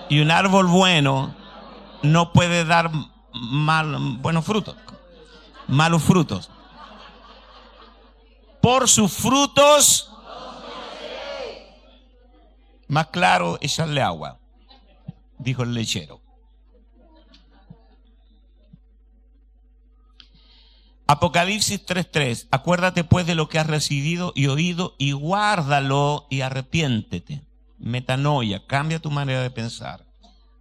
y un árbol bueno no puede dar mal, buenos frutos, malos frutos. Por sus frutos, más claro, echarle agua, dijo el lechero. Apocalipsis 3.3. Acuérdate pues de lo que has recibido y oído y guárdalo y arrepiéntete. Metanoia, cambia tu manera de pensar.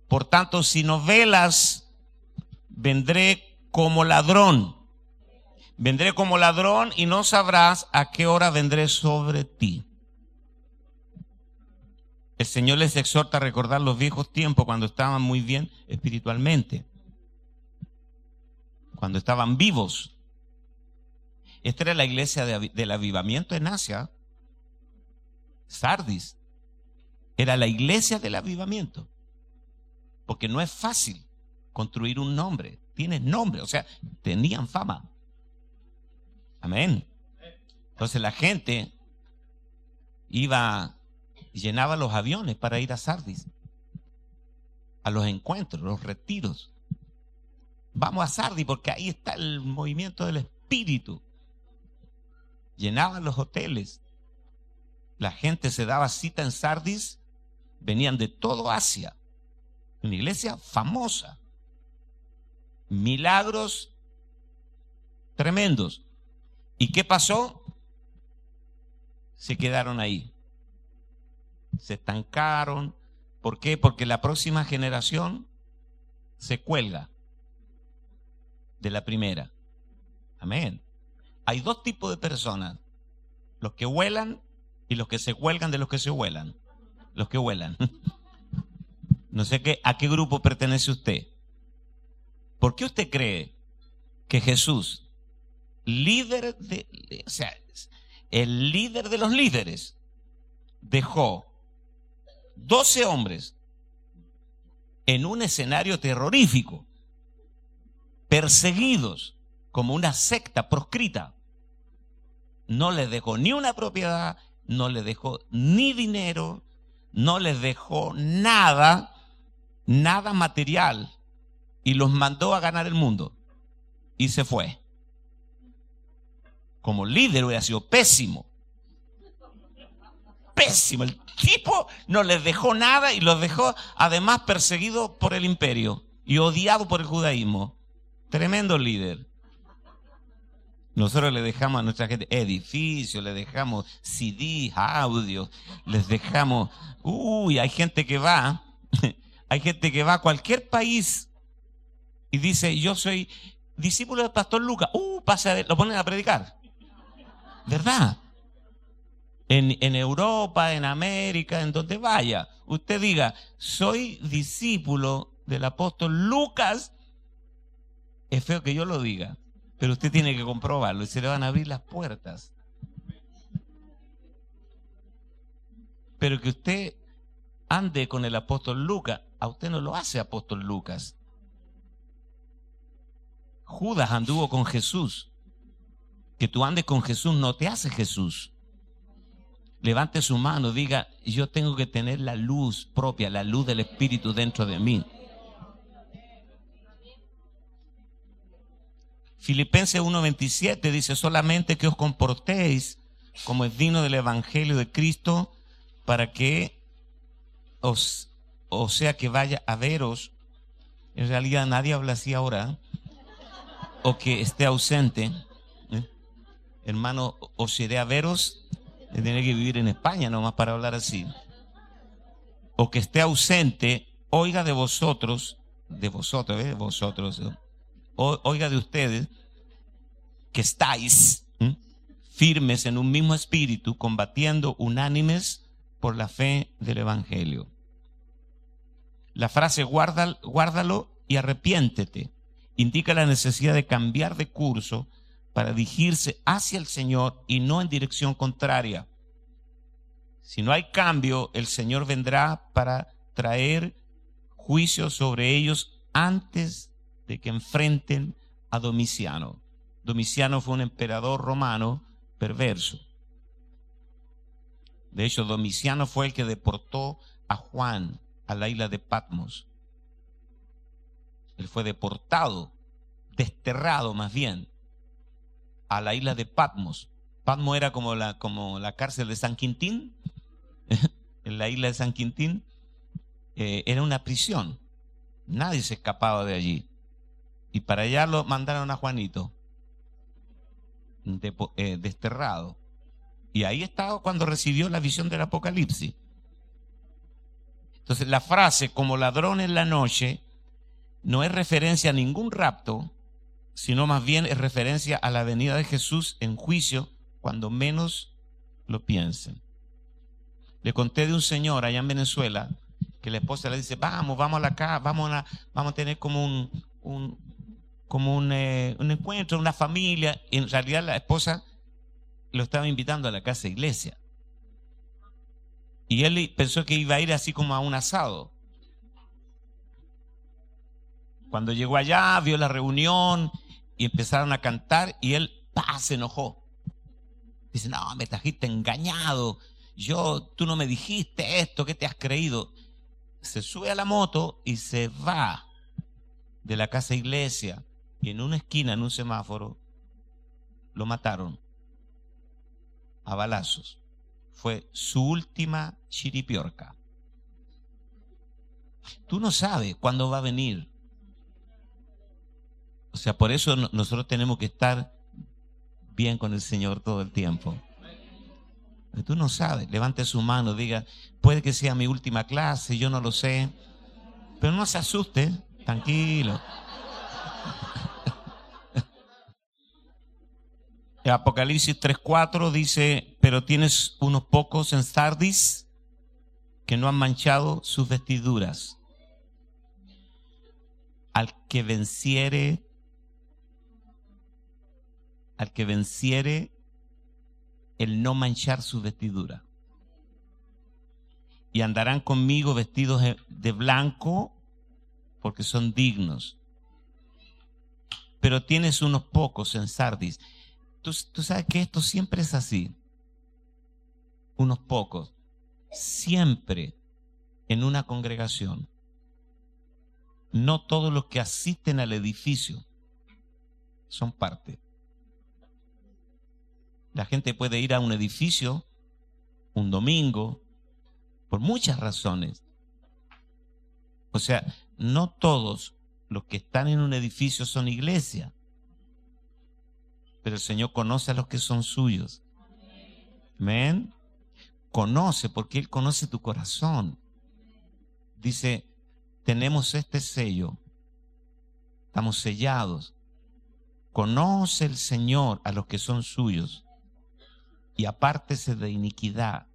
Por tanto, si no velas, vendré como ladrón. Vendré como ladrón y no sabrás a qué hora vendré sobre ti. El Señor les exhorta a recordar los viejos tiempos cuando estaban muy bien espiritualmente, cuando estaban vivos. Esta era la iglesia del avivamiento en Asia, Sardis. Era la iglesia del avivamiento. Porque no es fácil construir un nombre. Tienes nombre, o sea, tenían fama. Amén. Entonces la gente iba, llenaba los aviones para ir a Sardis, a los encuentros, los retiros. Vamos a Sardis porque ahí está el movimiento del espíritu llenaban los hoteles. La gente se daba cita en Sardis, venían de todo Asia. Una iglesia famosa. Milagros tremendos. ¿Y qué pasó? Se quedaron ahí. Se estancaron. ¿Por qué? Porque la próxima generación se cuelga de la primera. Amén. Hay dos tipos de personas, los que vuelan y los que se huelgan de los que se vuelan. Los que vuelan. No sé qué, a qué grupo pertenece usted. ¿Por qué usted cree que Jesús, líder de, o sea, el líder de los líderes, dejó 12 hombres en un escenario terrorífico, perseguidos como una secta proscrita? No les dejó ni una propiedad, no les dejó ni dinero, no les dejó nada, nada material, y los mandó a ganar el mundo. Y se fue. Como líder hubiera sido pésimo. Pésimo. El tipo no les dejó nada y los dejó además perseguidos por el imperio y odiado por el judaísmo. Tremendo líder. Nosotros le dejamos a nuestra gente edificios, le dejamos CD, audio, les dejamos, uy, hay gente que va, hay gente que va a cualquier país y dice, yo soy discípulo del pastor Lucas, uh, pasa, lo ponen a predicar. ¿Verdad? En, en Europa, en América, en donde vaya, usted diga, soy discípulo del apóstol Lucas, es feo que yo lo diga pero usted tiene que comprobarlo y se le van a abrir las puertas. Pero que usted ande con el apóstol Lucas, a usted no lo hace apóstol Lucas. Judas anduvo con Jesús. Que tú andes con Jesús no te hace Jesús. Levante su mano, diga, yo tengo que tener la luz propia, la luz del Espíritu dentro de mí. Filipenses 1:27 dice solamente que os comportéis como es digno del Evangelio de Cristo para que os, o sea que vaya a veros. En realidad nadie habla así ahora. O que esté ausente. ¿eh? Hermano, os iré a veros. Tiene que vivir en España nomás para hablar así. O que esté ausente, oiga de vosotros, de vosotros, ¿eh? de oiga de ustedes, que estáis firmes en un mismo espíritu, combatiendo unánimes por la fe del Evangelio. La frase guárdalo y arrepiéntete indica la necesidad de cambiar de curso para dirigirse hacia el Señor y no en dirección contraria. Si no hay cambio, el Señor vendrá para traer juicio sobre ellos antes de que enfrenten a Domiciano. Domiciano fue un emperador romano perverso. De hecho, Domiciano fue el que deportó a Juan a la isla de Patmos. Él fue deportado, desterrado más bien, a la isla de Patmos. Patmos era como la, como la cárcel de San Quintín, en la isla de San Quintín, eh, era una prisión. Nadie se escapaba de allí. Y para allá lo mandaron a Juanito. eh, desterrado. Y ahí estaba cuando recibió la visión del Apocalipsis. Entonces la frase como ladrón en la noche no es referencia a ningún rapto, sino más bien es referencia a la venida de Jesús en juicio cuando menos lo piensen. Le conté de un señor allá en Venezuela que la esposa le dice, vamos, vamos a la casa, vamos a, vamos a tener como un, un como un, eh, un, encuentro, una familia. En realidad la esposa lo estaba invitando a la casa de iglesia. Y él pensó que iba a ir así como a un asado. Cuando llegó allá, vio la reunión y empezaron a cantar y él ¡pah! se enojó. Dice, no, me trajiste engañado. Yo, tú no me dijiste esto, ¿qué te has creído? Se sube a la moto y se va de la casa iglesia y en una esquina, en un semáforo, lo mataron a balazos. Fue su última chiripiorca. Tú no sabes cuándo va a venir. O sea, por eso nosotros tenemos que estar bien con el Señor todo el tiempo. Tú no sabes, levante su mano, diga, puede que sea mi última clase, yo no lo sé, pero no se asuste, tranquilo. Apocalipsis 3:4 dice, pero tienes unos pocos en Sardis que no han manchado sus vestiduras. Al que venciere, al que venciere el no manchar su vestidura. Y andarán conmigo vestidos de blanco porque son dignos. Pero tienes unos pocos en Sardis. Tú, sabes que esto siempre es así. Unos pocos. Siempre en una congregación. No todos los que asisten al edificio son parte. La gente puede ir a un edificio un domingo por muchas razones. O sea, no todos los que están en un edificio son iglesia, pero el Señor conoce a los que son suyos. Amén. Conoce porque Él conoce tu corazón. Dice, tenemos este sello, estamos sellados. Conoce el Señor a los que son suyos y apártese de iniquidad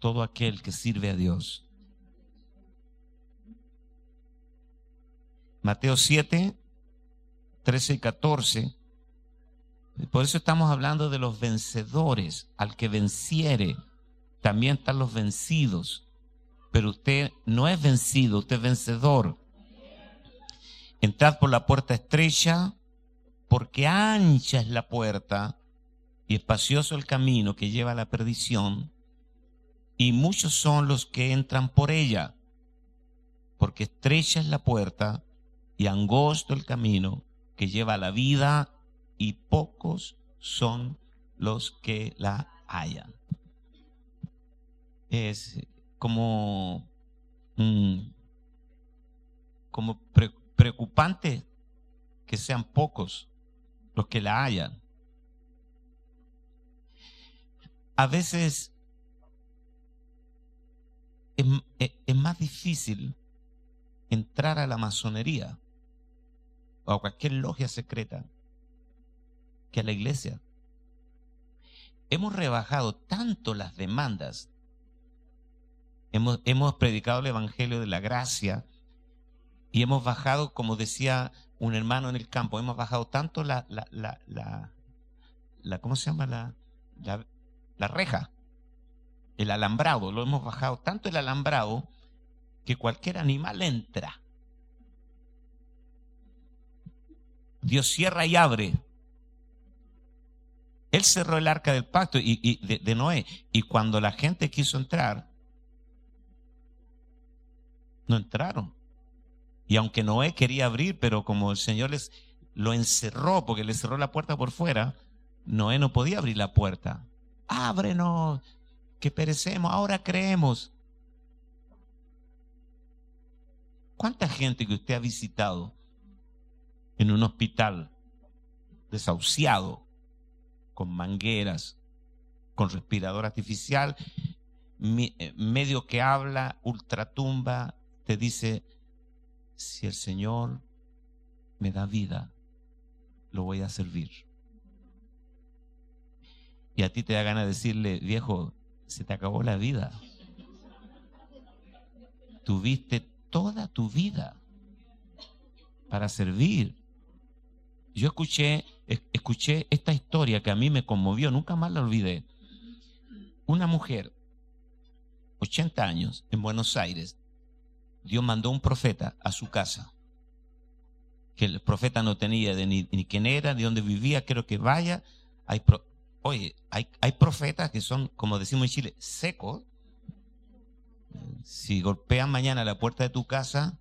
todo aquel que sirve a Dios. Mateo 7, 13 y 14. Por eso estamos hablando de los vencedores. Al que venciere, también están los vencidos. Pero usted no es vencido, usted es vencedor. Entrad por la puerta estrecha, porque ancha es la puerta y espacioso el camino que lleva a la perdición, y muchos son los que entran por ella, porque estrecha es la puerta y angosto el camino que lleva a la vida, y pocos son los que la hallan. Es como, como preocupante que sean pocos los que la hallan. a veces es, más difícil entrar a la masonería o a cualquier logia secreta que a la iglesia. Hemos rebajado tanto las demandas. Hemos, hemos predicado el Evangelio de la Gracia y hemos bajado, como decía un hermano en el campo, hemos bajado tanto la, la, la, ¿cómo se llama? La, la, la reja, el alambrado, lo hemos bajado tanto el alambrado que cualquier animal entra. Dios cierra y abre. Él cerró el arca del pacto y, de, Noé. Y cuando la gente quiso entrar, no entraron. Y aunque Noé quería abrir, pero como el Señor les lo encerró porque le cerró la puerta por fuera, Noé no podía abrir la puerta ábrenos, que perecemos, ahora creemos. ¿Cuánta gente que usted ha visitado en un hospital desahuciado, con mangueras, con respirador artificial, eh, medio que habla, ultratumba, te dice, si el Señor me da vida, lo voy a servir. Y a ti te da ganas de decirle, viejo, se te acabó la vida. Tuviste toda tu vida para servir. Yo escuché, escuché esta historia que a mí me conmovió, nunca más la olvidé. Una mujer, 80 años, en Buenos Aires, Dios mandó un profeta a su casa, que el profeta no tenía ni, quién era, ni dónde vivía, creo que vaya. Hay oye, hay, hay profetas que son, como decimos en Chile, secos. Si golpean mañana la puerta de tu casa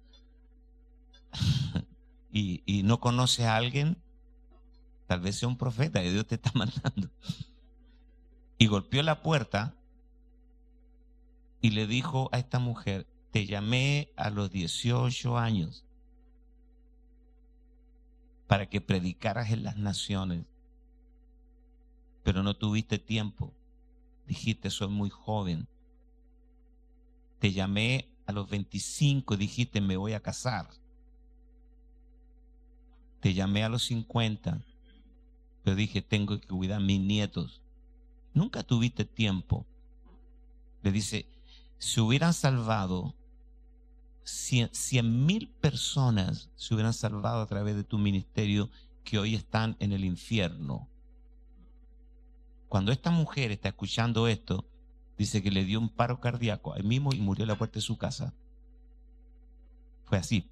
y, y no conoces a alguien, tal vez sea un profeta que Dios te está mandando. Y golpeó la puerta y le dijo a esta mujer, te llamé a los 18 años para que predicaras en las naciones, pero no tuviste tiempo. Dijiste, soy muy joven. Te llamé a los 25 y dijiste, me voy a casar. Te llamé a los 50, pero dije, tengo que cuidar a mis nietos. Nunca tuviste tiempo. Le dice, se hubieran salvado cien mil personas se hubieran salvado a través de tu ministerio que hoy están en el infierno. Cuando esta mujer está escuchando esto, dice que le dio un paro cardíaco ahí mismo y murió en la puerta de su casa. Fue así.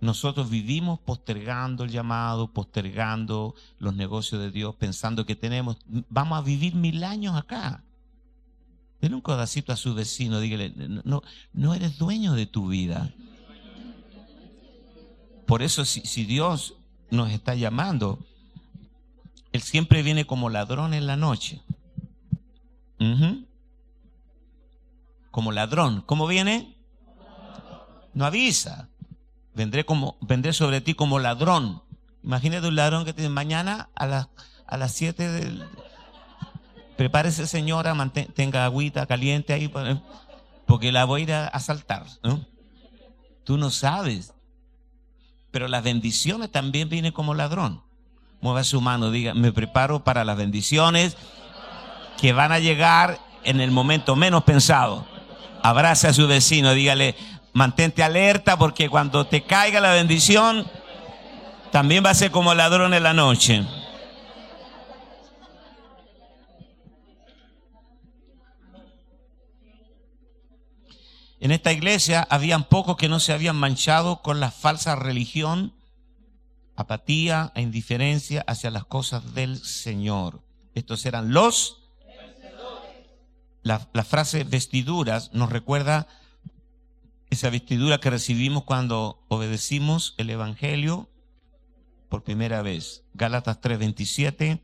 Nosotros vivimos postergando el llamado, postergando los negocios de Dios, pensando que tenemos, vamos a vivir mil años acá. Denle un codacito a su vecino, dígale, no, no eres dueño de tu vida. Por eso si, Dios nos está llamando, Él siempre viene como ladrón en la noche. Como ladrón. ¿Cómo viene? No avisa. Vendré, como, vendré sobre ti como ladrón. Imagínate un ladrón que tiene mañana a las, a las 7 del, prepárese señora, tenga agüita caliente ahí, porque la voy a ir a asaltar. ¿no? Tú no sabes. Pero las bendiciones también vienen como ladrón. Mueva su mano, diga, me preparo para las bendiciones que van a llegar en el momento menos pensado. Abrace a su vecino, dígale, mantente alerta porque cuando te caiga la bendición, también va a ser como ladrón en la noche. En esta iglesia habían pocos que no se habían manchado con la falsa religión, apatía e indiferencia hacia las cosas del Señor. Estos eran los... La, la frase vestiduras nos recuerda esa vestidura que recibimos cuando obedecimos el Evangelio por primera vez. Gálatas 3:27,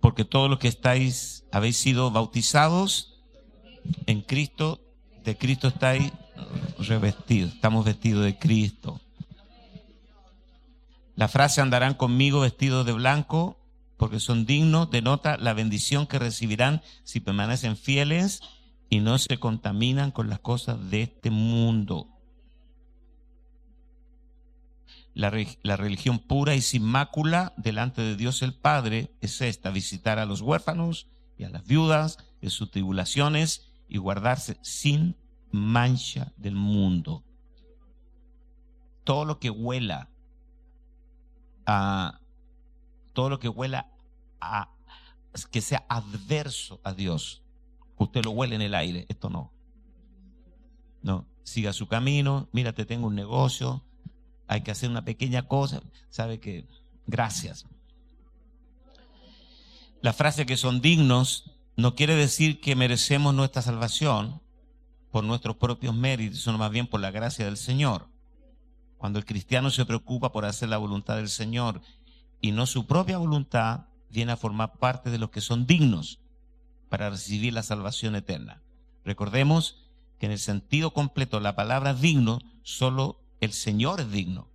porque todos los que estáis, habéis sido bautizados en Cristo de Cristo estáis revestidos, estamos vestidos de Cristo. La frase andarán conmigo vestidos de blanco porque son dignos denota la bendición que recibirán si permanecen fieles y no se contaminan con las cosas de este mundo. La, religión pura y sin mácula delante de Dios el Padre es esta, visitar a los huérfanos y a las viudas en sus tribulaciones y guardarse sin mancha del mundo. Todo lo que huela a todo lo que huela a que sea adverso a Dios. Usted lo huele en el aire, esto no. No, siga su camino, mira, te tengo un negocio, hay que hacer una pequeña cosa, sabe que gracias. La frase que son dignos no quiere decir que merecemos nuestra salvación por nuestros propios méritos, sino más bien por la gracia del Señor. Cuando el cristiano se preocupa por hacer la voluntad del Señor y no su propia voluntad, viene a formar parte de los que son dignos para recibir la salvación eterna. Recordemos que en el sentido completo la palabra digno, solo el Señor es digno.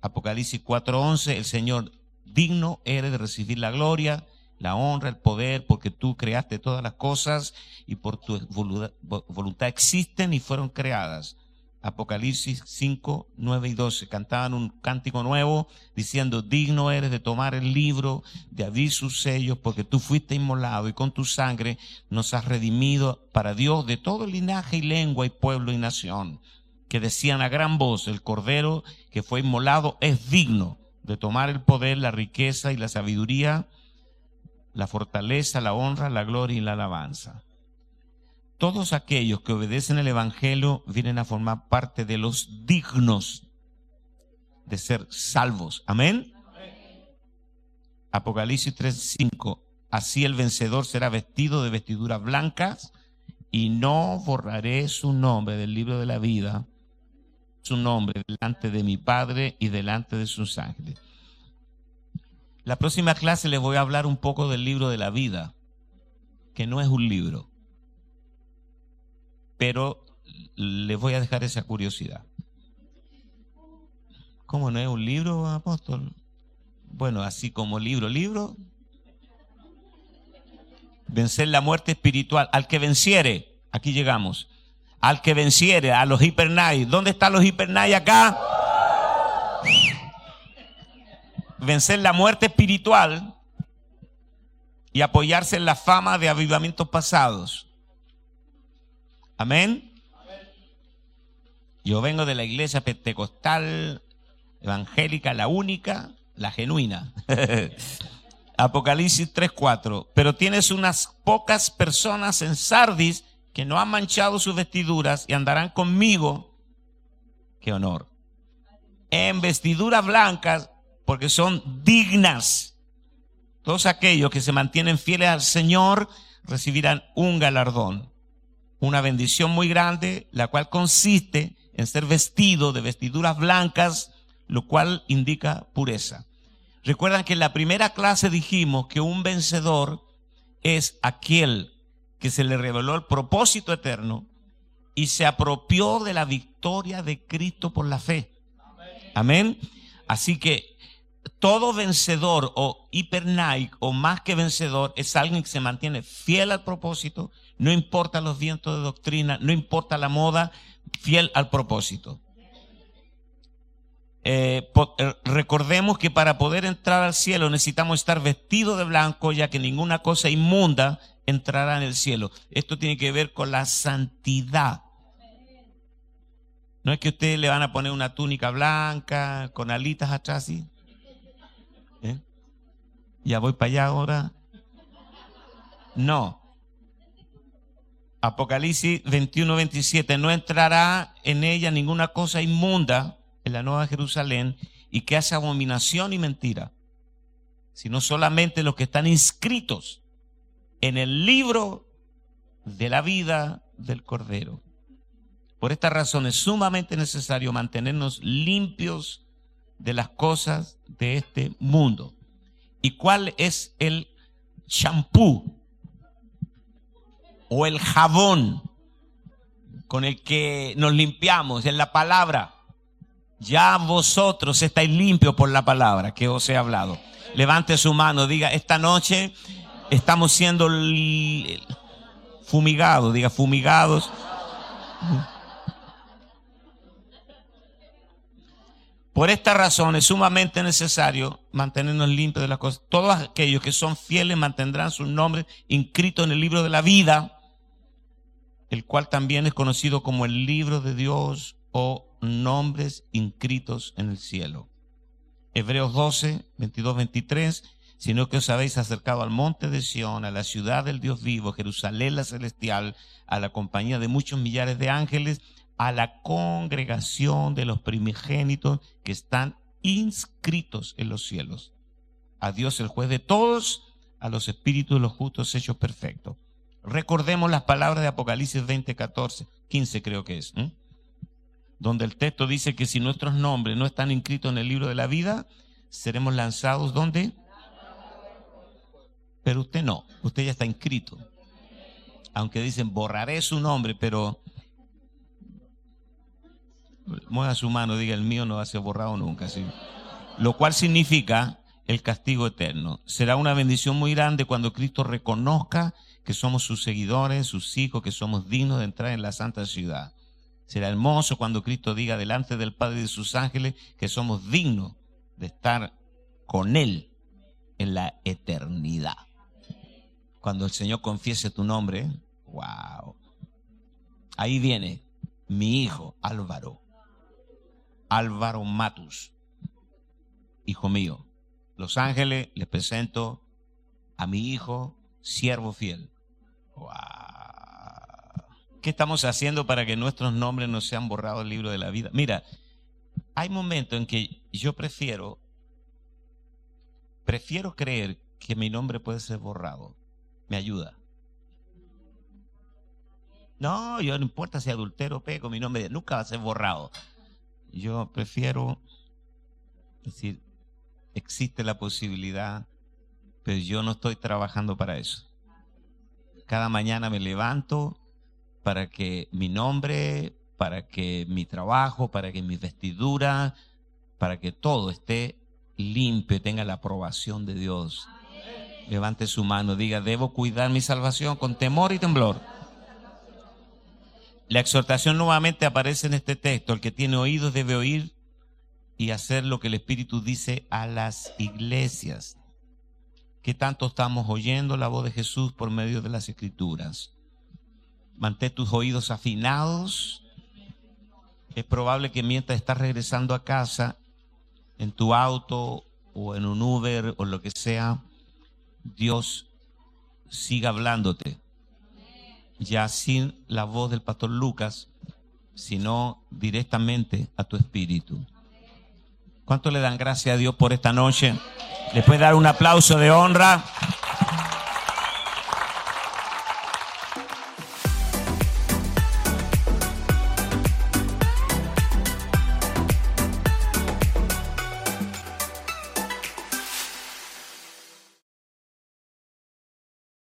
Apocalipsis 4:11, el Señor digno eres de recibir la gloria, la honra, el poder, porque tú creaste todas las cosas y por tu voluntad existen y fueron creadas. Apocalipsis 5, 9 y 12. Cantaban un cántico nuevo diciendo, digno eres de tomar el libro, de abrir sus sellos, porque tú fuiste inmolado y con tu sangre nos has redimido para Dios de todo linaje y lengua y pueblo y nación. Que decían a gran voz, el cordero que fue inmolado es digno de tomar el poder, la riqueza y la sabiduría, la fortaleza, la honra, la gloria y la alabanza todos aquellos que obedecen el Evangelio vienen a formar parte de los dignos de ser salvos. Amén. Apocalipsis 3:5. Así el vencedor será vestido de vestiduras blancas y no borraré su nombre del libro de la vida, su nombre delante de mi Padre y delante de sus ángeles. La próxima clase les voy a hablar un poco del libro de la vida, que no es un libro pero les voy a dejar esa curiosidad. ¿Cómo no es un libro, apóstol? Bueno, así como libro, libro. Vencer la muerte espiritual. Al que venciere, aquí llegamos. Al que venciere, a los hipernai. ¿Dónde están los hipernai acá? Vencer la muerte espiritual y apoyarse en la fama de avivamientos pasados. Amén. Yo vengo de la iglesia pentecostal, evangélica, la única, la genuina. Apocalipsis 3:4. Pero tienes unas pocas personas en Sardis que no han manchado sus vestiduras y andarán conmigo. Qué honor. En vestiduras blancas porque son dignas. Todos aquellos que se mantienen fieles al Señor recibirán un galardón una bendición muy grande, la cual consiste en ser vestido de vestiduras blancas, lo cual indica pureza. Recuerdan que en la primera clase dijimos que un vencedor es aquel que se le reveló el propósito eterno y se apropió de la victoria de Cristo por la fe. Amén. Así que todo vencedor o hipernaic o más que vencedor es alguien que se mantiene fiel al propósito, no importa los vientos de doctrina, no importa la moda, fiel al propósito. Eh, eh, recordemos que para poder entrar al cielo necesitamos estar vestidos de blanco, ya que ninguna cosa inmunda entrará en el cielo. Esto tiene que ver con la santidad. No es que ustedes le van a poner una túnica blanca con alitas atrás, ¿sí? ¿Eh? Ya voy para allá ahora. No, Apocalipsis 21, 27, no entrará en ella ninguna cosa inmunda en la Nueva Jerusalén y que hace abominación y mentira, sino solamente los que están inscritos en el libro de la vida del Cordero. Por esta razón es sumamente necesario mantenernos limpios de las cosas de este mundo. ¿Y cuál es el champú o el jabón con el que nos limpiamos en la palabra. Ya vosotros estáis limpios por la palabra que os he hablado. Levante su mano, diga, esta noche estamos siendo fumigados, diga, fumigados. Por esta razón es sumamente necesario mantenernos limpios de las cosas. Todos aquellos que son fieles mantendrán sus nombres inscritos en el libro de la vida el cual también es conocido como el libro de Dios o nombres inscritos en el cielo. Hebreos 12, 22, 23, sino que os habéis acercado al monte de Sión, a la ciudad del Dios vivo, Jerusalén la celestial, a la compañía de muchos millares de ángeles, a la congregación de los primogénitos que están inscritos en los cielos. A Dios el juez de todos, a los espíritus de los justos hechos perfectos. Recordemos las palabras de Apocalipsis 20, 14, 15 creo que es, donde el texto dice que si nuestros nombres no están inscritos en el libro de la vida, seremos lanzados ¿dónde? Pero usted no, usted ya está inscrito. Aunque dicen borraré su nombre, pero mueva su mano, diga, el mío no va a ser borrado nunca. ¿sí? Lo cual significa el castigo eterno. Será una bendición muy grande cuando Cristo reconozca que somos sus seguidores, sus hijos, que somos dignos de entrar en la santa ciudad. Será hermoso cuando Cristo diga delante del Padre y de sus ángeles que somos dignos de estar con Él en la eternidad. Cuando el Señor confiese tu nombre, wow. Ahí viene mi hijo Álvaro. Álvaro Matus, hijo mío. Los ángeles les presento a mi hijo, siervo fiel. Wow. ¿Qué estamos haciendo para que nuestros nombres no sean borrados del libro de la vida? Mira, hay momentos en que yo prefiero, prefiero creer que mi nombre puede ser borrado. Me ayuda. No, yo no importa si adultero o peco, mi nombre nunca va a ser borrado. Yo prefiero decir, existe la posibilidad, pero yo no estoy trabajando para eso. Cada mañana me levanto para que mi nombre, para que mi trabajo, para que mi vestidura, para que todo esté limpio tenga la aprobación de Dios. Levante su mano, diga, debo cuidar mi salvación con temor y temblor. La exhortación nuevamente aparece en este texto. El que tiene oídos debe oír y hacer lo que el Espíritu dice a las iglesias. ¿Qué tanto estamos oyendo la voz de Jesús por medio de las escrituras? Mantén tus oídos afinados. Es probable que mientras estás regresando a casa, en tu auto o en un Uber o lo que sea, Dios siga hablándote. Ya sin la voz del pastor Lucas, sino directamente a tu espíritu. ¿Cuánto le dan gracias a Dios por esta noche? ¿Le puede dar un aplauso de honra?